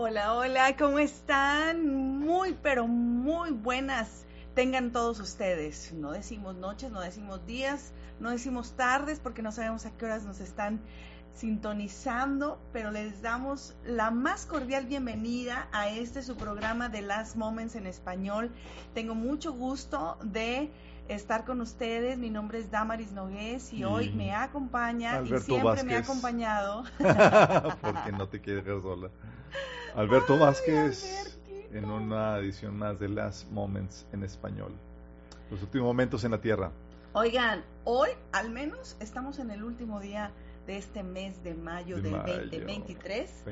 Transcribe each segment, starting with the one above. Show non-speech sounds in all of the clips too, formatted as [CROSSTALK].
Hola, hola, ¿cómo están? Muy, pero muy buenas tengan todos ustedes. No decimos noches, no decimos días, no decimos tardes porque no sabemos a qué horas nos están sintonizando, pero les damos la más cordial bienvenida a este su programa de Last Moments en español. Tengo mucho gusto de estar con ustedes. Mi nombre es Damaris Nogués y, hoy me acompaña y siempre me ha acompañado. [LAUGHS] porque no te quieres dejar sola. [LAUGHS] Alberto Vázquez en una edición más de Last Moments en español. Los últimos momentos en la Tierra. Oigan, hoy al menos estamos en el último día de este mes de mayo del 2023.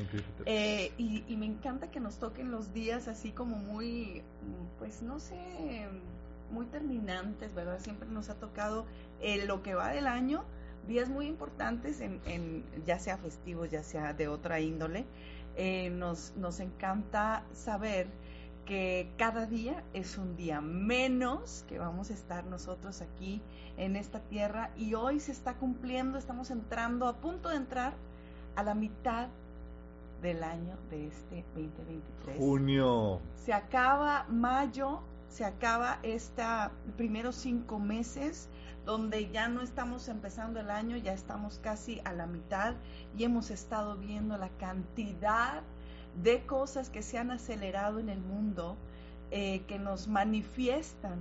Eh, y, y, me encanta que nos toquen los días así como muy, pues no sé, muy terminantes, ¿verdad? Siempre nos ha tocado eh, lo que va del año, días muy importantes, en, en, ya sea festivos, ya sea de otra índole. Eh, nos, nos encanta saber que cada día es un día menos que vamos a estar nosotros aquí en esta tierra y hoy se está cumpliendo, estamos entrando, a punto de entrar a la mitad del año de este 2023. Junio. Se acaba mayo, se acaba esta primeros cinco meses donde ya no estamos empezando el año, ya estamos casi a la mitad y hemos estado viendo la cantidad de cosas que se han acelerado en el mundo, eh, que nos manifiestan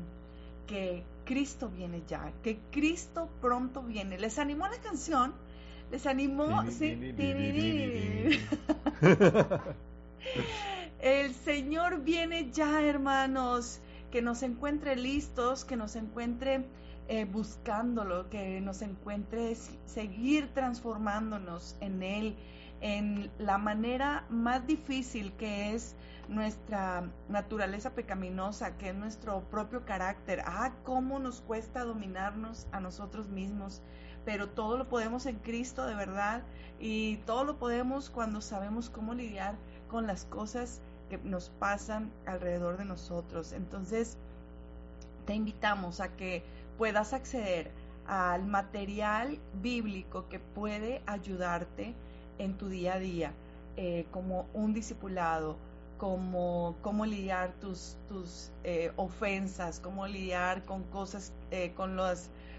que Cristo viene ya, que Cristo pronto viene. ¿Les animó la canción? ¿Les animó? Sí. [LAUGHS] El Señor viene ya, hermanos, que nos encuentre listos, que nos encuentre eh, buscándolo, que nos encuentre seguir transformándonos en Él, en la manera más difícil que es nuestra naturaleza pecaminosa, que es nuestro propio carácter. Ah, cómo nos cuesta dominarnos a nosotros mismos, pero todo lo podemos en Cristo de verdad y todo lo podemos cuando sabemos cómo lidiar con las cosas que nos pasan alrededor de nosotros. Entonces, te invitamos a que puedas acceder al material bíblico que puede ayudarte en tu día a día, eh, como un discipulado, como cómo lidiar tus, tus eh, ofensas, cómo lidiar con cosas, eh, con,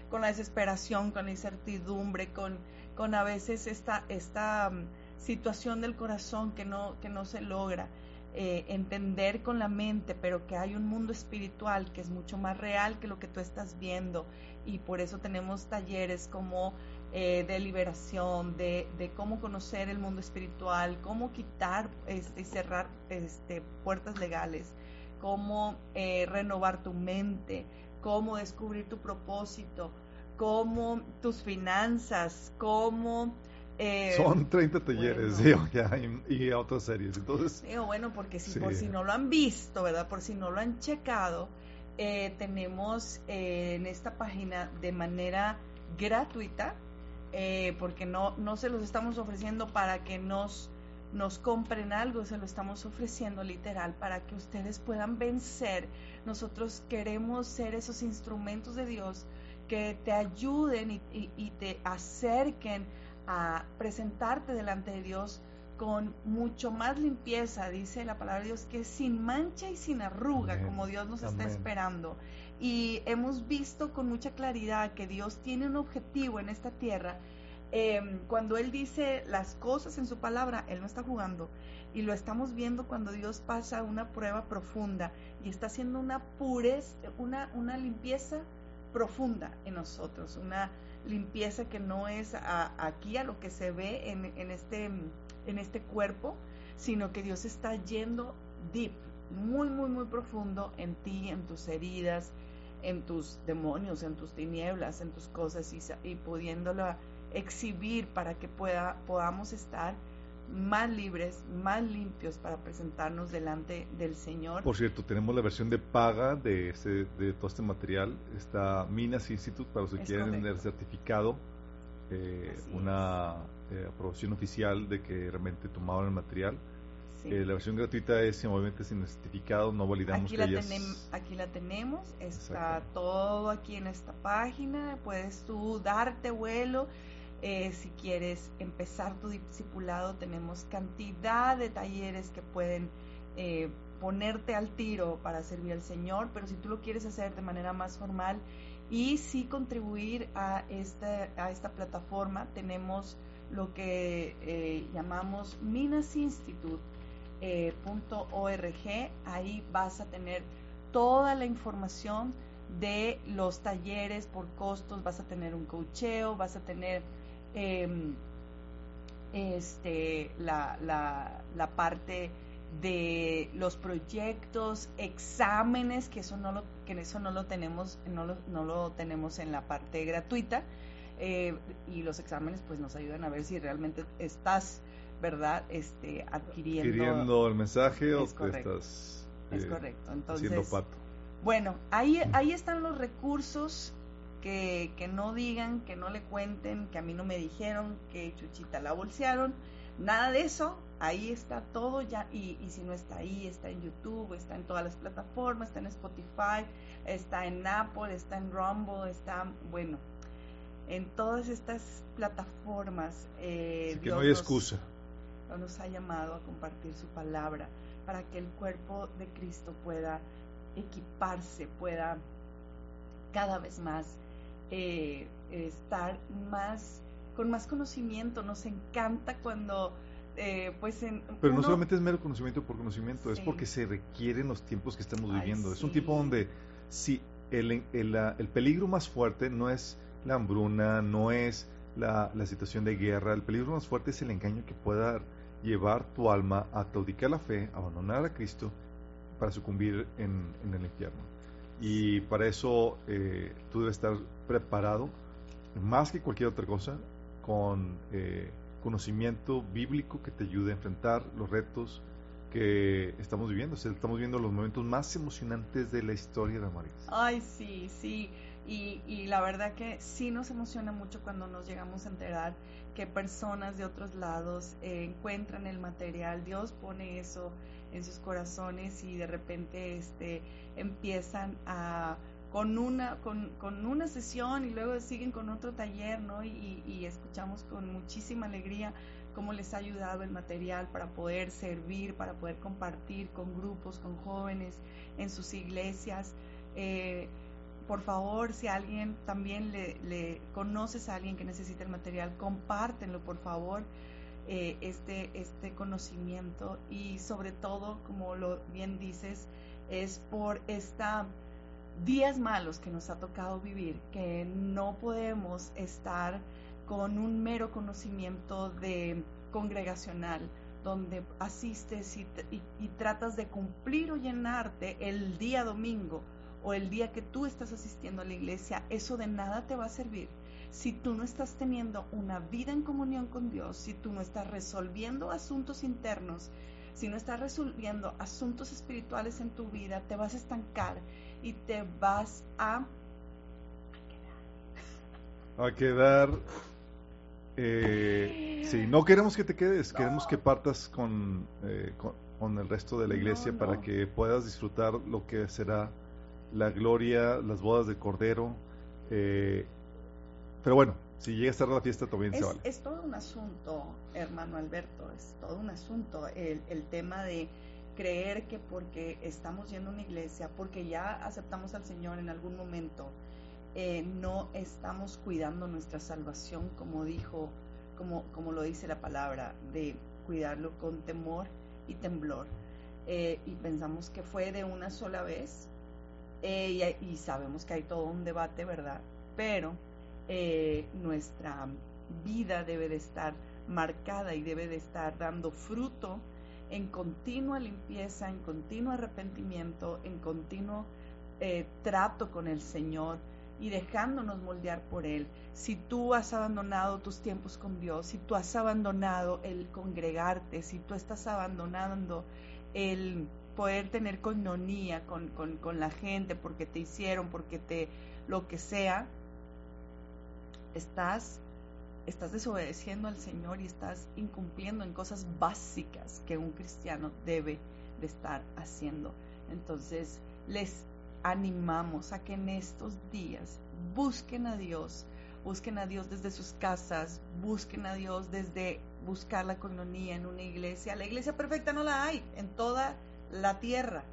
con la desesperación, con la incertidumbre, con, con a veces esta, esta mm, situación del corazón que no, que no se logra. Entender con la mente, pero que hay un mundo espiritual que es mucho más real que lo que tú estás viendo. Y por eso tenemos talleres como eh, de liberación, de, cómo conocer el mundo espiritual, cómo quitar este, y cerrar este, puertas legales, cómo eh, renovar tu mente, cómo descubrir tu propósito, cómo tus finanzas, cómo... Eh, Son 30 talleres y, otras series. Entonces, bueno, porque si por si no lo han visto, ¿verdad? Por si no lo han checado, tenemos en esta página de manera gratuita eh, porque no, no se los estamos ofreciendo para que nos, nos compren algo, se lo estamos ofreciendo literal para que ustedes puedan vencer. Nosotros queremos ser esos instrumentos de Dios que te ayuden y, y, te acerquen a presentarte delante de Dios con mucho más limpieza, dice la palabra de Dios, que sin mancha y sin arruga, como Dios nos está esperando y hemos visto con mucha claridad que Dios tiene un objetivo en esta tierra. Em, cuando Él dice las cosas en su palabra, Él no está jugando. Y lo estamos viendo cuando Dios pasa una prueba profunda y está haciendo una pureza, una, una limpieza profunda en nosotros, una limpieza que no es aquí a lo que se ve en, en, este, en este cuerpo, sino que Dios está yendo deep, muy, muy, muy profundo en ti, en tus heridas, en tus demonios, en tus tinieblas, en tus cosas y, y pudiéndolo exhibir para que pueda, podamos estar más libres, más limpios para presentarnos delante del Señor. Por cierto, tenemos la versión de paga de, este, de todo este material. Está Minas Institute para los que quieren tener certificado, eh, una eh, aprobación oficial de que realmente tomaron el material. Eh, la versión gratuita es obviamente sin certificado, no validamos aquí que la Aquí la tenemos, está todo aquí en esta página, puedes tú darte vuelo Eh, si quieres empezar tu discipulado, tenemos cantidad de talleres que pueden eh, ponerte al tiro para servir al Señor, pero si tú lo quieres hacer de manera más formal y sí contribuir a esta, a esta plataforma, tenemos lo que eh, llamamos minasinstitute.org. Ahí vas a tener toda la información de los talleres por costos, vas a tener un cocheo, vas a tener Em, este, la, la, parte de los proyectos, exámenes, que eso no lo, que eso no lo tenemos, no lo, no lo tenemos en la parte gratuita, eh, y los exámenes pues nos ayudan a ver si realmente estás, ¿verdad? Este, adquiriendo, el mensaje o te estás es eh, correcto. Entonces, pato. Bueno, ahí, [LAUGHS] ahí están los recursos que, no digan, que no le cuenten, que a mí no me dijeron, que Chuchita la bolsearon, nada de eso, ahí está todo ya, y, y, si no está ahí, está en YouTube, está en todas las plataformas, está en Spotify, está en Apple, está en Rumble, está, bueno, en todas estas plataformas. Eh, que no hay excusa. Nos, nos ha llamado a compartir su palabra para que el cuerpo de Cristo pueda equiparse, pueda cada vez más eh, estar más con más conocimiento. Nos encanta cuando eh, pues en, Pero no solamente es mero conocimiento por conocimiento, es porque se requieren los tiempos que estamos viviendo. Es un tiempo donde si el, el, el, peligro más fuerte no es la hambruna, no es la, la, situación de guerra, el peligro más fuerte es el engaño que pueda llevar tu alma a claudicar la fe, abandonar a Cristo para sucumbir en, en el infierno. Y para eso eh, tú debes estar preparado, más que cualquier otra cosa, con eh, conocimiento bíblico que te ayude a enfrentar los retos que estamos viviendo. estamos viendo los momentos más emocionantes de la historia de María. Ay, sí, sí. Y, y, la verdad que sí nos emociona mucho cuando nos llegamos a enterar que personas de otros lados eh, encuentran el material. Dios pone eso en sus corazones y de repente este, empiezan a con una, con, con, una sesión y luego siguen con otro taller, ¿no? Y, y, escuchamos con muchísima alegría cómo les ha ayudado el material para poder servir, para poder compartir con grupos, con jóvenes en sus iglesias. Eh, por favor, si alguien también le, le, conoces a alguien que necesita el material, compártenlo, por favor. Eh, este, este conocimiento y sobre todo, como lo bien dices, es por esta días malos que nos ha tocado vivir, que no podemos estar con un mero conocimiento de congregacional, donde asistes y, y, tratas de cumplir o llenarte el día domingo o el día que tú estás asistiendo a la iglesia, eso de nada te va a servir si tú no estás teniendo una vida en comunión con Dios, si tú no estás resolviendo asuntos internos, si no estás resolviendo asuntos espirituales en tu vida, te vas a estancar y te vas a, a quedar. Eh, sí, no queremos que te quedes, queremos que partas con, eh, con, el resto de la iglesia para que puedas disfrutar lo que será la gloria, las bodas de Cordero. Eh, pero bueno, si llega a estar la fiesta también es, se vale. Es todo un asunto, hermano Alberto, es todo un asunto el, el tema de creer que porque estamos yendo a una iglesia, porque ya aceptamos al Señor en algún momento, eh, no estamos cuidando nuestra salvación como dijo, como, como lo dice la palabra, de cuidarlo con temor y temblor. Eh, y pensamos que fue de una sola vez eh, y, y, sabemos que hay todo un debate, ¿verdad? Pero eh, nuestra vida debe de estar marcada y debe de estar dando fruto en continua limpieza, en continuo arrepentimiento, en continuo eh, trato con el Señor y dejándonos moldear por Él. Si tú has abandonado tus tiempos con Dios, si tú has abandonado el congregarte, si tú estás abandonando el poder tener coinonía con, con, con la gente porque te hicieron, porque te lo que sea, estás, estás desobedeciendo al Señor y estás incumpliendo en cosas básicas que un cristiano debe de estar haciendo. Entonces, les animamos a que en estos días busquen a Dios, busquen a Dios desde sus casas, busquen a Dios desde buscar la coinonía en una iglesia. La iglesia perfecta no la hay en toda la tierra,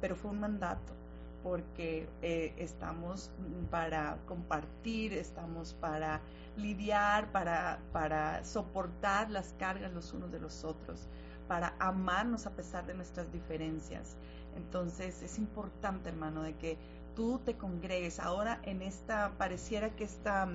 pero fue un mandato porque eh, estamos para compartir, estamos para lidiar, para, para soportar las cargas los unos de los otros, para amarnos a pesar de nuestras diferencias. Entonces es importante, hermano, de que tú te congregues. Ahora en esta, pareciera que esta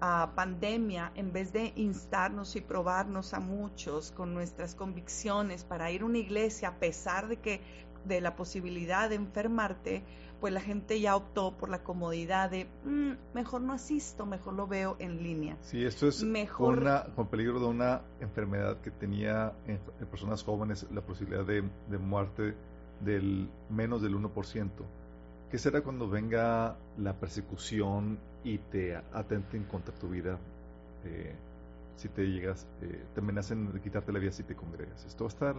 ah, pandemia, en vez de instarnos y probarnos a muchos con nuestras convicciones para ir a una iglesia a pesar de que de la posibilidad de enfermarte, pues la gente ya optó por la comodidad de mm, mejor no asisto, mejor lo veo en línea. Sí, esto es mejor... con, peligro de una enfermedad que tenía en, personas jóvenes la posibilidad de, muerte del menos del 1%. ¿Qué será cuando venga la persecución y te atenten contra tu vida? Eh, si te llegas, eh, te amenacen de quitarte la vida si te congregas. Esto va a estar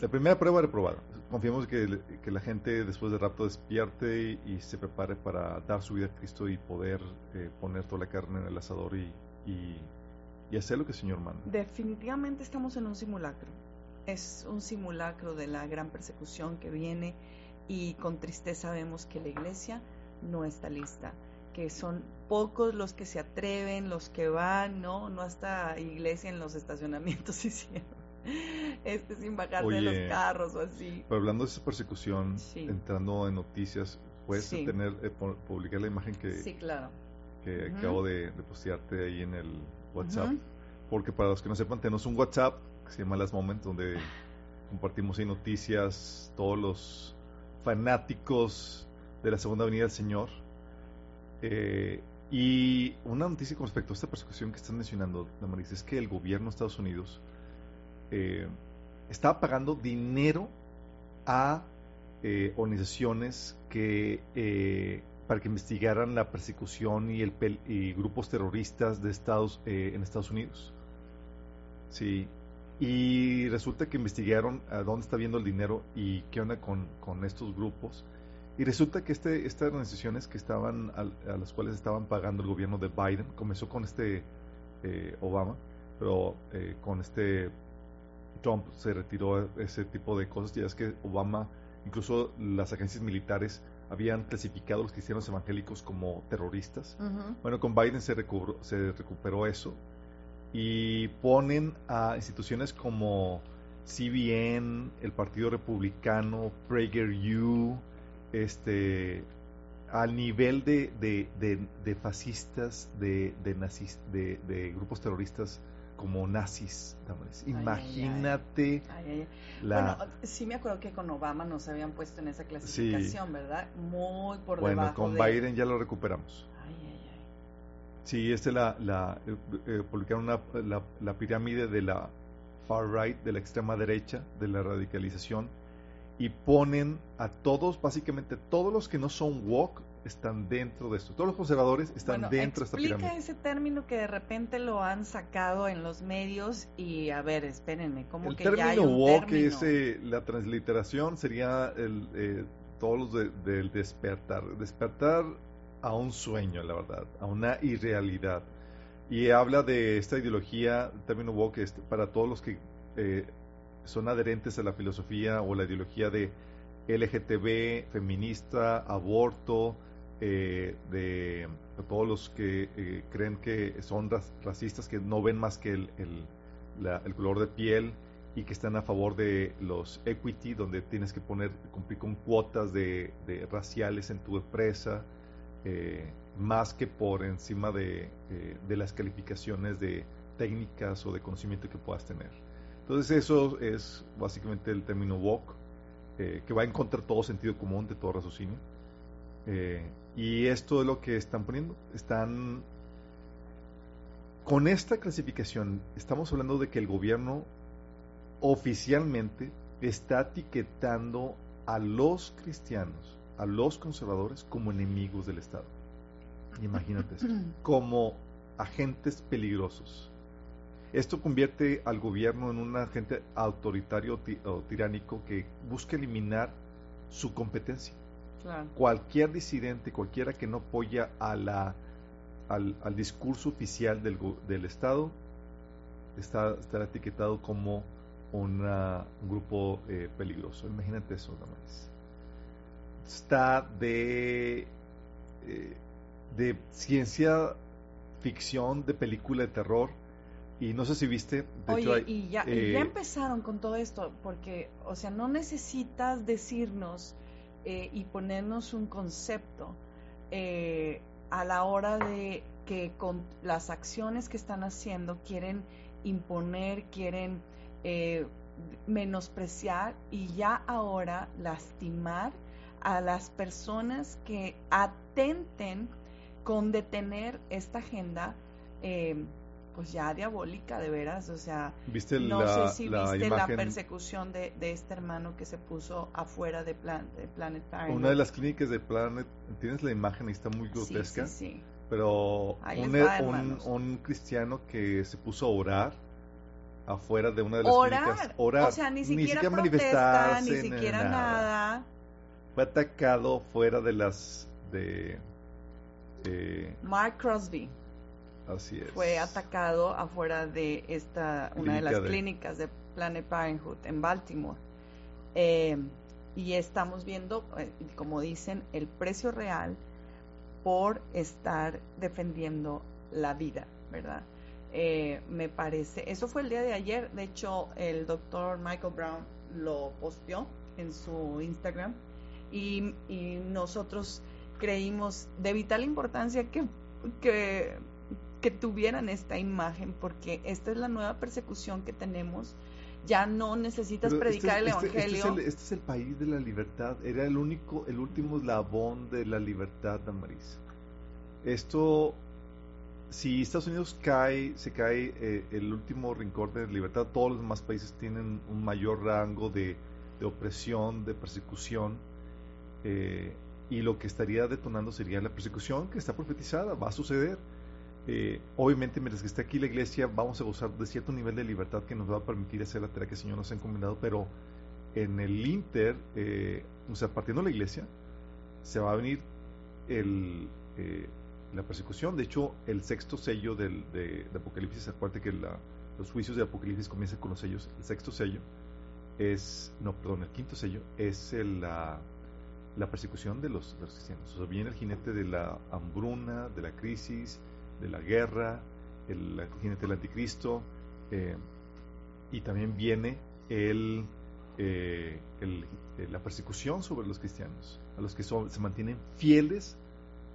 la primera prueba reprobada. Confiamos que, que la gente después del rapto despierte y, se prepare para dar su vida a Cristo y poder eh, poner toda la carne en el asador y, y, hacer lo que el Señor manda. Definitivamente estamos en un simulacro. Es un simulacro de la gran persecución que viene y con tristeza vemos que la iglesia no está lista que son pocos los que se atreven, los que van, no, no hasta iglesia en los estacionamientos [LAUGHS] hicieron [LAUGHS] este sin bajar de los carros o así. Pero hablando de esa persecución, entrando en noticias, puedes tener eh, publicar la imagen que, que acabo de, postearte ahí en el WhatsApp. Porque para los que no sepan, tenemos un WhatsApp que se llama Las Moments, donde [LAUGHS] compartimos ahí noticias, todos los fanáticos de la Segunda Avenida del Señor. Eh, y una noticia con respecto a esta persecución que estás mencionando, Damaris, es que el gobierno de Estados Unidos eh, estaba pagando dinero a eh, organizaciones que eh, para que investigaran la persecución y, el y grupos terroristas de Estados en Estados Unidos. Sí, y resulta que investigaron a dónde está viendo el dinero y qué onda con, con estos grupos. Y resulta que este, estas organizaciones que estaban a, las cuales estaban pagando el gobierno de Biden comenzó con este Obama, pero con este Trump se retiró ese tipo de cosas. Ya es que Obama, incluso las agencias militares habían clasificado a los cristianos evangélicos como terroristas. Bueno, con Biden se, se recuperó eso y ponen a instituciones como CBN, el Partido Republicano, PragerU, este, al nivel de, de, fascistas, de, de, de, grupos terroristas como nazis. Imagínate la... Bueno, sí me acuerdo que con Obama nos habían puesto en esa clasificación, ¿verdad? Muy por bueno, debajo con Biden ya lo recuperamos. Sí, este la, la eh, eh, publicaron una, la, la pirámide de la far right, de la extrema derecha, de la radicalización, y ponen a todos, básicamente todos los que no son woke, están dentro de esto. Todos los conservadores están dentro de esta pirámide. Explica ese término que de repente lo han sacado en los medios y a ver, espérenme, ¿cómo que ya hay un woke es eh, la transliteración sería el, eh, todos los del despertar, despertar a un sueño, la verdad, a una irrealidad. Y habla de esta ideología, el término woke es para todos los que eh, son adherentes a la filosofía o la ideología de LGTB, feminista, aborto, eh, de, todos los que eh, creen que son racistas, que no ven más que el, el, color de piel y que están a favor de los equity, donde tienes que poner, cumplir con cuotas de, raciales en tu empresa, eh, más que por encima de, de, las calificaciones de técnicas o de conocimiento que puedas tener. Entonces eso es básicamente el término woke, que va en contra de todo sentido común, de todo raciocinio. Y esto es lo que están poniendo. Están con esta clasificación, estamos hablando de que el gobierno oficialmente está etiquetando a los cristianos, a los conservadores, como enemigos del Estado. Imagínate esto, [LAUGHS] como agentes peligrosos. Esto convierte al gobierno en un agente autoritario o tiránico que busca eliminar su competencia. Cualquier disidente, cualquiera que no apoya a la, al, discurso oficial del, del Estado, está, estará etiquetado como un grupo eh, peligroso. Imagínate eso, nada más. Está de, eh, de ciencia ficción, de película de terror. Y no sé si viste. Oye, y, ya, y, ya, eh, empezaron con todo esto, porque, o sea, no necesitas decirnos y ponernos un concepto a la hora de que con las acciones que están haciendo quieren imponer, quieren eh, menospreciar y ya ahora lastimar a las personas que atenten con detener esta agenda, eh, pues ya diabólica de veras, o sea, no sé si viste la persecución de, este hermano que se puso afuera de, plan, de Planet Parenthood. Una de las clínicas de Planet, tienes la imagen está muy grotesca. Sí, sí, Pero un, un, cristiano que se puso a orar afuera de una de las clínicas. Orar. O sea, ni siquiera, ni protesta, ni siquiera nada. Fue atacado fuera de las de eh, Mark Crosby. Así es. Fue atacado afuera de esta una de las clínicas de Planet Parenthood en Baltimore. Eh, y estamos viendo, eh, como dicen, el precio real por estar defendiendo la vida, ¿verdad? Eh, me parece, eso fue el día de ayer, de hecho el doctor Michael Brown lo posteó en su Instagram y, nosotros creímos de vital importancia que, que, tuvieran esta imagen porque esta es la nueva persecución que tenemos ya no necesitas este predicar el este, este evangelio. Este es, el, país de la libertad. Era el único, el último eslabón de la libertad, Damaris. Esto si Estados Unidos cae, se cae eh, el último rincón de libertad, todos los demás países tienen un mayor rango de, opresión, de persecución, eh, y lo que estaría detonando sería la persecución que está profetizada, va a suceder. Eh, obviamente, mientras que esté aquí la iglesia, vamos a gozar de cierto nivel de libertad que nos va a permitir hacer la tarea que el Señor nos ha encomendado, pero en el Inter, o sea, partiendo de la iglesia, se va a venir el la persecución. De hecho, el sexto sello del, de, Apocalipsis, acuérdate que los juicios de Apocalipsis comienzan con los sellos. El sexto sello es, no, perdón, el quinto sello es la, la, persecución de los, cristianos. O sea, viene el jinete de la hambruna, de la crisis, de la guerra, el, jinete del anticristo, eh, y también viene el, eh, el, eh, la persecución sobre los cristianos, a los que son, se mantienen fieles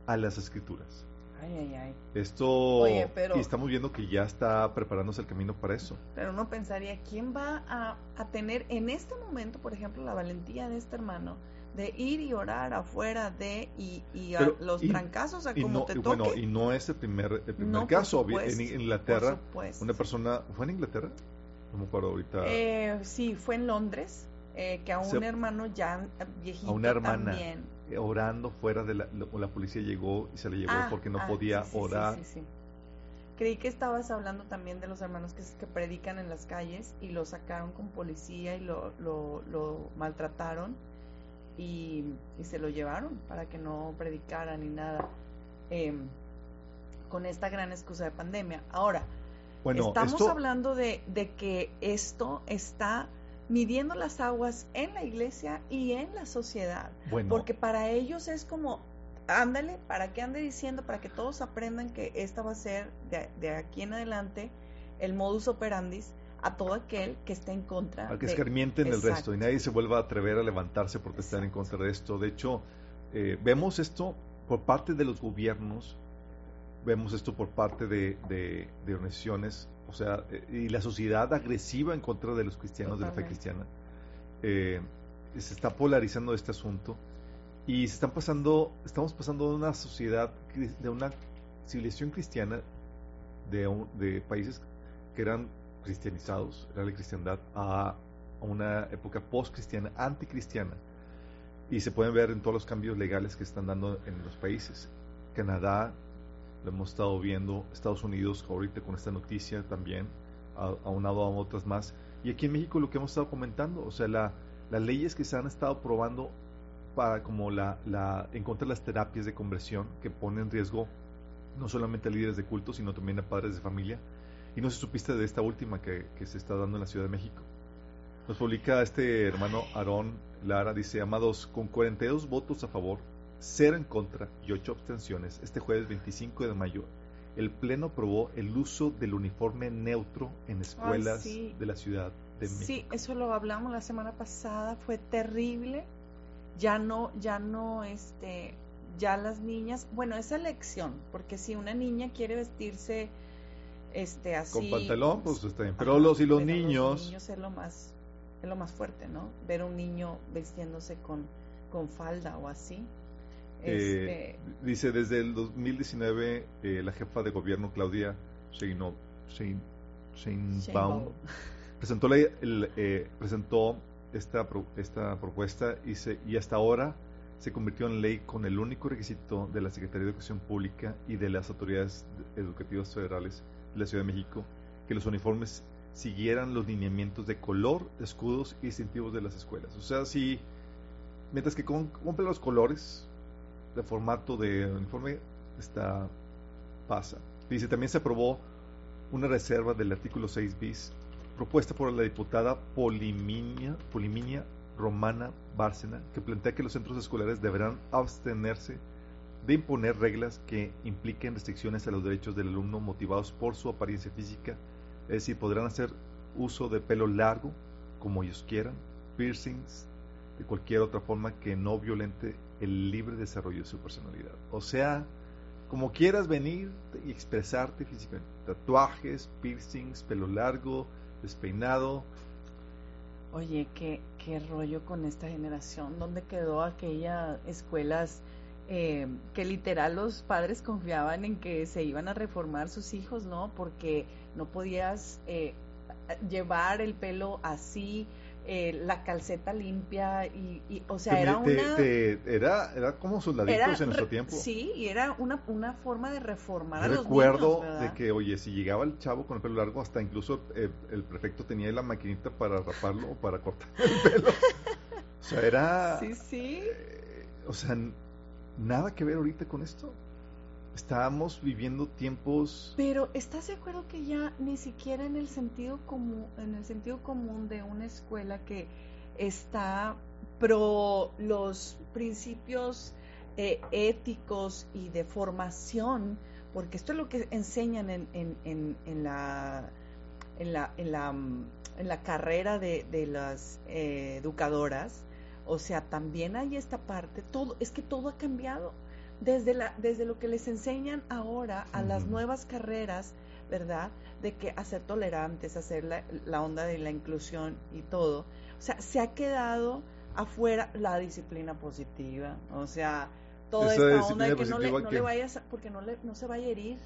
a las escrituras. Ay, ay, ay. Esto, y estamos viendo que ya está preparándose el camino para eso. Pero uno pensaría, ¿quién va a, tener en este momento, por ejemplo, la valentía de este hermano de ir y orar afuera de y, a los trancazos a como te toque? Bueno, y no es el primer, el primer caso. en Inglaterra, una persona, ¿fue en Inglaterra? No me acuerdo ahorita. Eh, sí, fue en Londres, eh, que a un hermano ya viejito a una hermana. también orando fuera de la, la policía llegó y se le llevó ah, porque no ah, podía orar. Creí que estabas hablando también de los hermanos que, que predican en las calles y lo sacaron con policía y lo, lo, maltrataron y, se lo llevaron para que no predicara ni nada em, con esta gran excusa de pandemia. Ahora, bueno, estamos hablando de, de que esto está midiendo las aguas en la iglesia y en la sociedad. Porque para ellos es como, ándale, para que ande diciendo, para que todos aprendan que esta va a ser de, aquí en adelante el modus operandis a todo aquel que esté en contra. Al que escarmienten el resto y nadie se vuelva a atrever a levantarse porque están en contra de esto. De hecho, eh, vemos esto por parte de los gobiernos, vemos esto por parte de, de, de organizaciones o sea, eh, y la sociedad agresiva en contra de los cristianos, de la fe cristiana. Eh, se está polarizando este asunto y se están pasando, estamos pasando de una sociedad, de una civilización cristiana de, de países que eran cristianizados, era la cristiandad, a, una época post-cristiana, anticristiana. Y se pueden ver en todos los cambios legales que están dando en los países. Canadá, lo hemos estado viendo, Estados Unidos ahorita con esta noticia también, aunado a otras más. Y aquí en México lo que hemos estado comentando, o sea, la, las leyes que se han estado probando para como la, la en contra de las terapias de conversión que ponen en riesgo no solamente a líderes de culto, sino también a padres de familia. Y no se supiste de esta última que, que se está dando en la Ciudad de México. Nos publica este hermano Aarón Lara, dice, amados, con 42 votos a favor, 0 en contra y 8 abstenciones, este jueves 25 de mayo, el Pleno aprobó el uso del uniforme neutro en escuelas de la Ciudad de México. Sí, eso lo hablamos la semana pasada, fue terrible. Ya no, ya no, este, ya las niñas, bueno, esa elección, porque si una niña quiere vestirse este así con pantalón, pues está bien, pero los y los niños los niños es lo más es lo más fuerte, ¿no? Ver a un niño vistiéndose con con falda o así. Eh, este... dice desde el 2019 eh, la jefa de gobierno Claudia Sheinbaum, Sheinbaum presentó la, el, eh, presentó esta esta propuesta y se, y hasta ahora se convirtió en ley con el único requisito de la Secretaría de Educación Pública y de las autoridades educativas federales de la Ciudad de México que los uniformes siguieran los lineamientos de color, escudos y distintivos de las escuelas. O sea, si mientras que cumple los colores de formato de uniforme, está pasa. Dice, también se aprobó una reserva del artículo 6 bis propuesta por la diputada Poliminia, Poliminia Romana Bárcena, que plantea que los centros escolares deberán abstenerse de imponer reglas que impliquen restricciones a los derechos del alumno motivados por su apariencia física, es decir, podrán hacer uso de pelo largo como ellos quieran, piercings, de cualquier otra forma que no violente el libre desarrollo de su personalidad. O sea, como quieras venir y expresarte físicamente, tatuajes, piercings, pelo largo, despeinado, Oye, qué, qué rollo con esta generación. ¿Dónde quedó aquellas escuelas eh, que literal los padres confiaban en que se iban a reformar sus hijos, ¿no? Porque no podías eh, llevar el pelo así, eh, la calceta limpia y, o sea, era una... era, era como soldaditos en nuestro tiempo. Sí, y era una, una forma de reformar a los recuerdo de que, oye, si llegaba el chavo con el pelo largo, hasta incluso eh, el prefecto tenía la maquinita para raparlo o para cortar el pelo. [LAUGHS] o sea, era... Sí, sí. Eh, o sea, nada que ver ahorita con esto. Estamos viviendo tiempos. Pero ¿estás de acuerdo que ya ni siquiera en el sentido común, en el sentido común de una escuela que está pro los principios eh, éticos y de formación, porque esto es lo que enseñan en, en, en, la en la, en la, en la carrera de, de las eh, educadoras, o sea, también hay esta parte, todo, es que todo ha cambiado desde, la, desde lo que les enseñan ahora a las nuevas carreras, ¿verdad? De que hacer tolerantes, hacer la, la, onda de la inclusión y todo. O sea, se ha quedado afuera la disciplina positiva. O sea, toda esta onda de que no le, no le vayas, porque no, le, no se vaya a herir.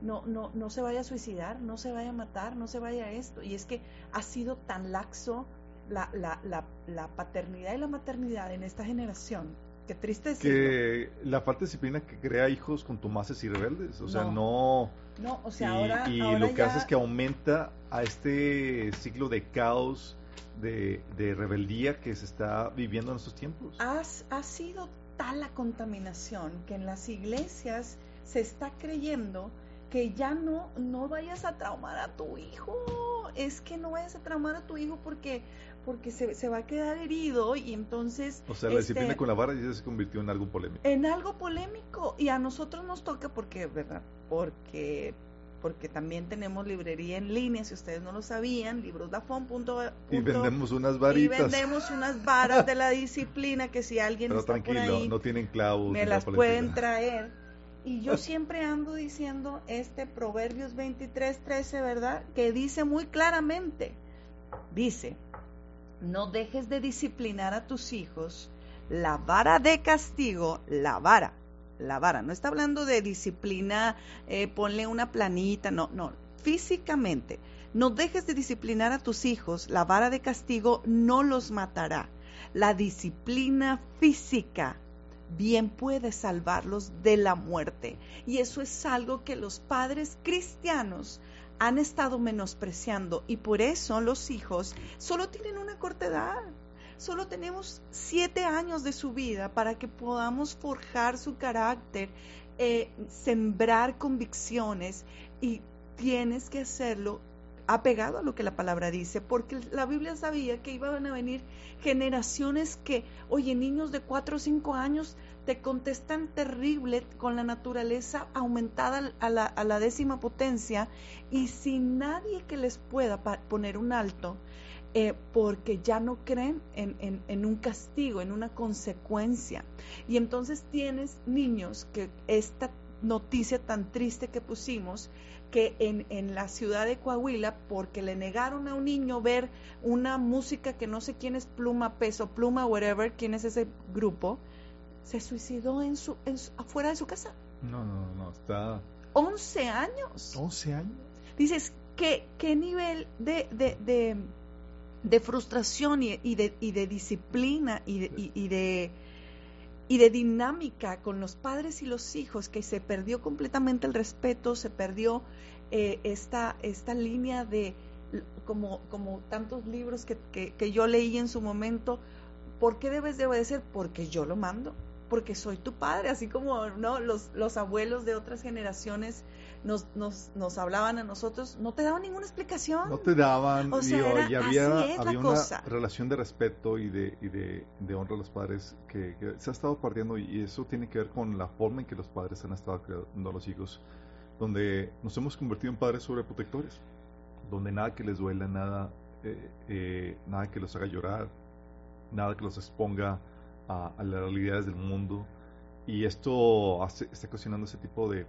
No, no, no se vaya a suicidar, no se vaya a matar, no se vaya a esto. Y es que ha sido tan laxo la, la, la, la paternidad y la maternidad en esta generación Qué triste Que la falta de disciplina que crea hijos contumaces y rebeldes. O sea, no. No, o sea, ahora. Y lo que hace es que aumenta a este ciclo de caos, de, de rebeldía que se está viviendo en estos tiempos. Has, ha sido tal la contaminación que en las iglesias se está creyendo que ya no, no vayas a traumar a tu hijo. Es que no vayas a traumar a tu hijo porque porque se, se, va a quedar herido y entonces... O sea, la disciplina este, con la vara ya se convirtió en algo polémico. En algo polémico y a nosotros nos toca porque, ¿verdad? Porque porque también tenemos librería en línea, si ustedes no lo sabían, librosdafon.com. Y vendemos unas varitas. Y vendemos unas varas de la [LAUGHS] disciplina que si alguien Pero está tranquilo, por ahí, no tienen clavos. Me las pueden traer. Y yo [LAUGHS] siempre ando diciendo este Proverbios 23, 13, ¿verdad? Que dice muy claramente, dice, no dejes de disciplinar a tus hijos, la vara de castigo, la vara, la vara, no está hablando de disciplina, eh, ponle una planita, no, no, físicamente, no dejes de disciplinar a tus hijos, la vara de castigo no los matará. La disciplina física bien puede salvarlos de la muerte. Y eso es algo que los padres cristianos han estado menospreciando y por eso los hijos solo tienen una corta edad. solo tenemos siete años de su vida para que podamos forjar su carácter, eh, sembrar convicciones y tienes que hacerlo apegado a lo que la palabra dice, porque la Biblia sabía que iban a venir generaciones que, oye, niños de cuatro o cinco años te contestan terrible con la naturaleza aumentada a la, a la décima potencia y sin nadie que les pueda poner un alto, eh, porque ya no creen en, en, un castigo, en una consecuencia. Y entonces tienes niños que esta noticia tan triste que pusimos, que en, en, la ciudad de Coahuila, porque le negaron a un niño ver una música que no sé quién es Pluma, Peso, Pluma, whatever, quién es ese grupo, se suicidó en su, en afuera de su casa. No, no, no, está... 11 años. 11 años. Dices, ¿qué, qué nivel de, de, de, de frustración y, y, de, y de disciplina y de, y, de y de dinámica con los padres y los hijos, que se perdió completamente el respeto, se perdió eh, esta, esta línea de, como, como tantos libros que, que, que, yo leí en su momento, ¿por qué debes de obedecer? Porque yo lo mando porque soy tu padre, así como no los, los abuelos de otras generaciones nos, nos, nos hablaban a nosotros, no te daban ninguna explicación. No te daban, o sea, y había, había una relación de respeto y de, y de, de honra a los padres que, se ha estado partiendo y eso tiene que ver con la forma en que los padres han estado creando a los hijos, donde nos hemos convertido en padres sobreprotectores, donde nada que les duela, nada, eh, eh, nada que los haga llorar, nada que los exponga a, las realidades del mundo. Y esto hace, está ocasionando ese tipo de,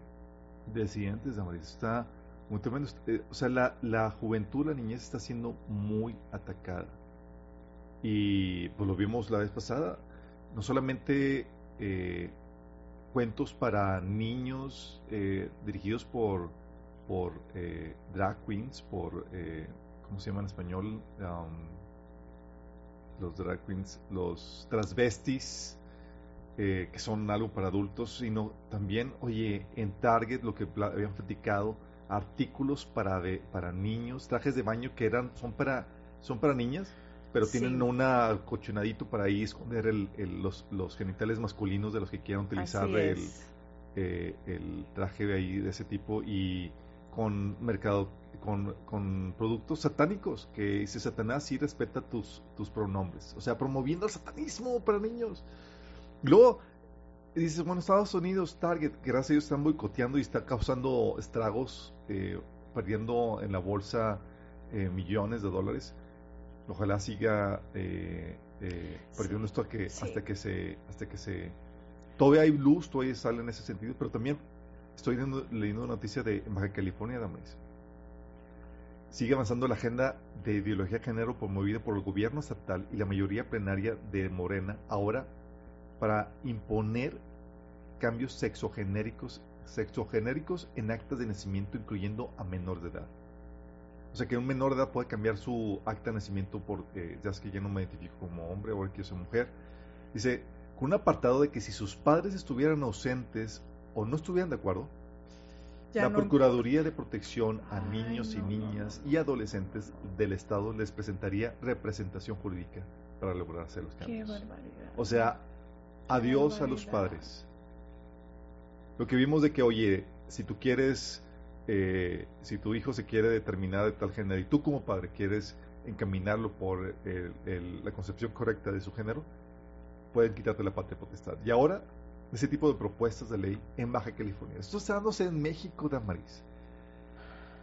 de accidentes, Está muy tremendo. Eh, o sea, la, la juventud, la niñez está siendo muy atacada. Y pues lo vimos la vez pasada. No solamente eh, cuentos para niños eh, dirigidos por, por drag queens, por, ¿cómo se llama en español? Um, los drag queens, los transvestis, eh, que son algo para adultos, sino también, oye, en Target, lo que habían platicado, artículos para, de, para niños, trajes de baño que eran, son para, son para niñas, pero tienen una cochonadito para ahí esconder el, los, los, genitales masculinos de los que quieran utilizar el, eh, el traje de ahí de ese tipo y con mercado con, con, productos satánicos, que dice Satanás sí respeta tus, tus pronombres, o sea, promoviendo el satanismo para niños. luego dices, bueno, Estados Unidos, Target, gracias a Dios están boicoteando y está causando estragos, eh, perdiendo en la bolsa eh, millones de dólares. Ojalá siga eh, perdiendo esto que, hasta que se, hasta que se, todavía hay luz, todavía sale en ese sentido, pero también estoy leyendo, leyendo una noticia de Baja California, Damaris Sigue avanzando la agenda de ideología de género promovida por el gobierno estatal y la mayoría plenaria de Morena ahora para imponer cambios sexogenéricos, sexogenéricos en actas de nacimiento incluyendo a menor de edad. O sea que un menor de edad puede cambiar su acta de nacimiento por, eh, ya es que ya no me identifico como hombre, ahora quiero ser mujer. Dice, con un apartado de que si sus padres estuvieran ausentes o no estuvieran de acuerdo, la Procuraduría de Protección a Niños y Niñas y Adolescentes del Estado les presentaría representación jurídica para lograrse los cambios. Qué barbaridad. O sea, adiós a los padres. Lo que vimos de que, oye, si tú quieres, eh, si tu hijo se quiere determinar de tal género y tú como padre quieres encaminarlo por la concepción correcta de su género, pueden quitarte la patria potestad. Y ahora ese tipo de propuestas de ley en Baja California. Esto está dándose en México, Damaris.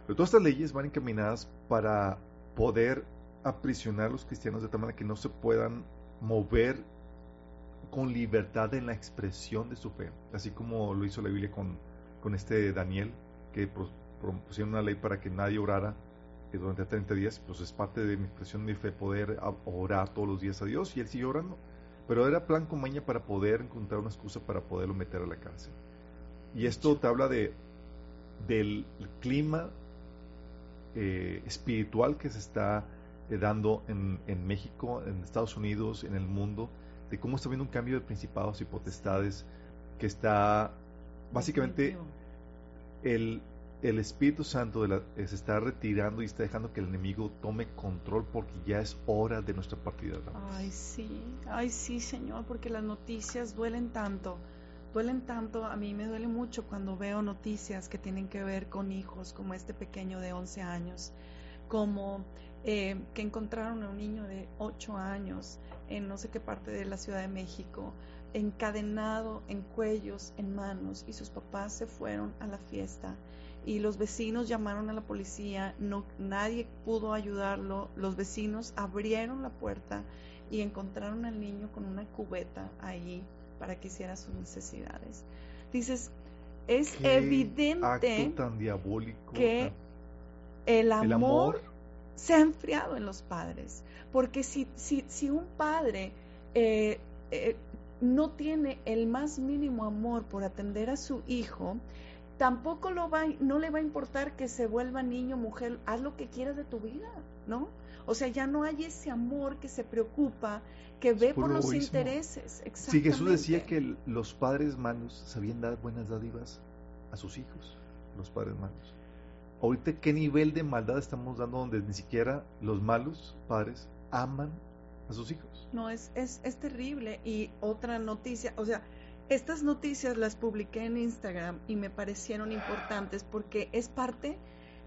Pero todas estas leyes van encaminadas para poder aprisionar a los cristianos de tal manera que no se puedan mover con libertad en la expresión de su fe, así como lo hizo la Biblia con, con este Daniel, que propusieron una ley para que nadie orara durante 30 días, pues es parte de mi expresión de mi fe poder orar todos los días a Dios y él sigue orando. Pero era plan con maña para poder encontrar una excusa para poderlo meter a la cárcel. Y esto te habla de del clima eh, espiritual que se está eh, dando en, en, México, en Estados Unidos, en el mundo, de cómo está habiendo un cambio de principados y potestades que está básicamente el, el Espíritu Santo de eh, se está retirando y está dejando que el enemigo tome control porque ya es hora de nuestra partida. Ay, sí, ay, sí, Señor, porque las noticias duelen tanto, duelen tanto. A mí me duele mucho cuando veo noticias que tienen que ver con hijos como este pequeño de 11 años, como eh, que encontraron a un niño de 8 años en no sé qué parte de la Ciudad de México, encadenado en cuellos, en manos, y sus papás se fueron a la fiesta y los vecinos llamaron a la policía, no, nadie pudo ayudarlo, los vecinos abrieron la puerta y encontraron al niño con una cubeta ahí para que hiciera sus necesidades. Dices, es evidente tan diabólico, que el, amor se ha enfriado en los padres, porque si, si, si un padre eh, eh, no tiene el más mínimo amor por atender a su hijo, tampoco lo va, no le va a importar que se vuelva niño, mujer, haz lo que quieras de tu vida, ¿no? O sea, ya no hay ese amor que se preocupa, que ve por, los intereses. Si Jesús decía que los padres malos sabían dar buenas dádivas a sus hijos, los padres malos. Ahorita, ¿qué nivel de maldad estamos dando donde ni siquiera los malos padres aman a sus hijos? No, es, es, es terrible. Y otra noticia, o sea, estas noticias las publiqué en Instagram y me parecieron importantes porque es parte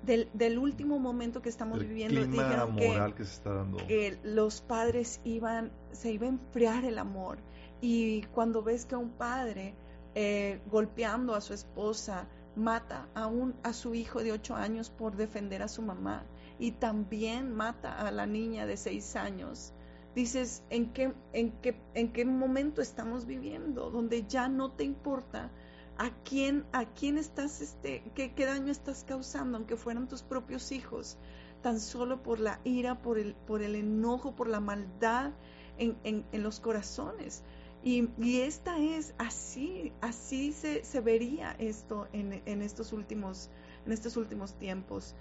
del, del último momento que estamos viviendo. Clima moral que, se está dando. que los padres iban, se iba a enfriar el amor. Y cuando ves que un padre eh, golpeando a su esposa mata a, un, a su hijo de ocho años por defender a su mamá y también mata a la niña de seis años dices, ¿en qué, en qué, en qué momento estamos viviendo? Donde ya no te importa a quién, a quién estás, este, qué, daño estás causando, aunque fueran tus propios hijos, tan solo por la ira, por el, por el enojo, por la maldad en, en, en los corazones. Y, y, esta es así, así se, se vería esto en, en, estos últimos, en estos últimos tiempos.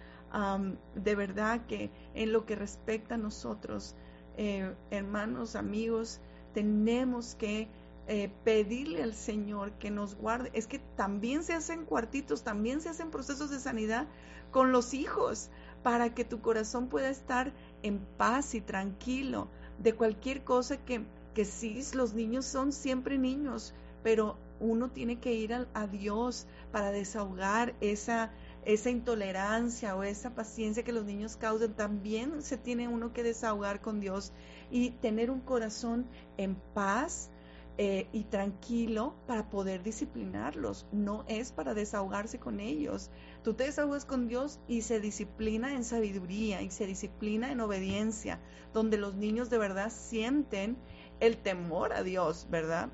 de verdad que en lo que respecta a nosotros, eh, hermanos, amigos, tenemos que eh, pedirle al Señor que nos guarde. Es que también se hacen cuartitos, también se hacen procesos de sanidad con los hijos para que tu corazón pueda estar en paz y tranquilo de cualquier cosa que, que sí, los niños son siempre niños, pero uno tiene que ir a Dios para desahogar esa esa intolerancia o esa paciencia que los niños causan, también se tiene uno que desahogar con Dios y tener un corazón en paz eh, y tranquilo para poder disciplinarlos. No es para desahogarse con ellos. Tú te desahogas con Dios y se disciplina en sabiduría y se disciplina en obediencia, donde los niños de verdad sienten el temor a Dios, ¿verdad?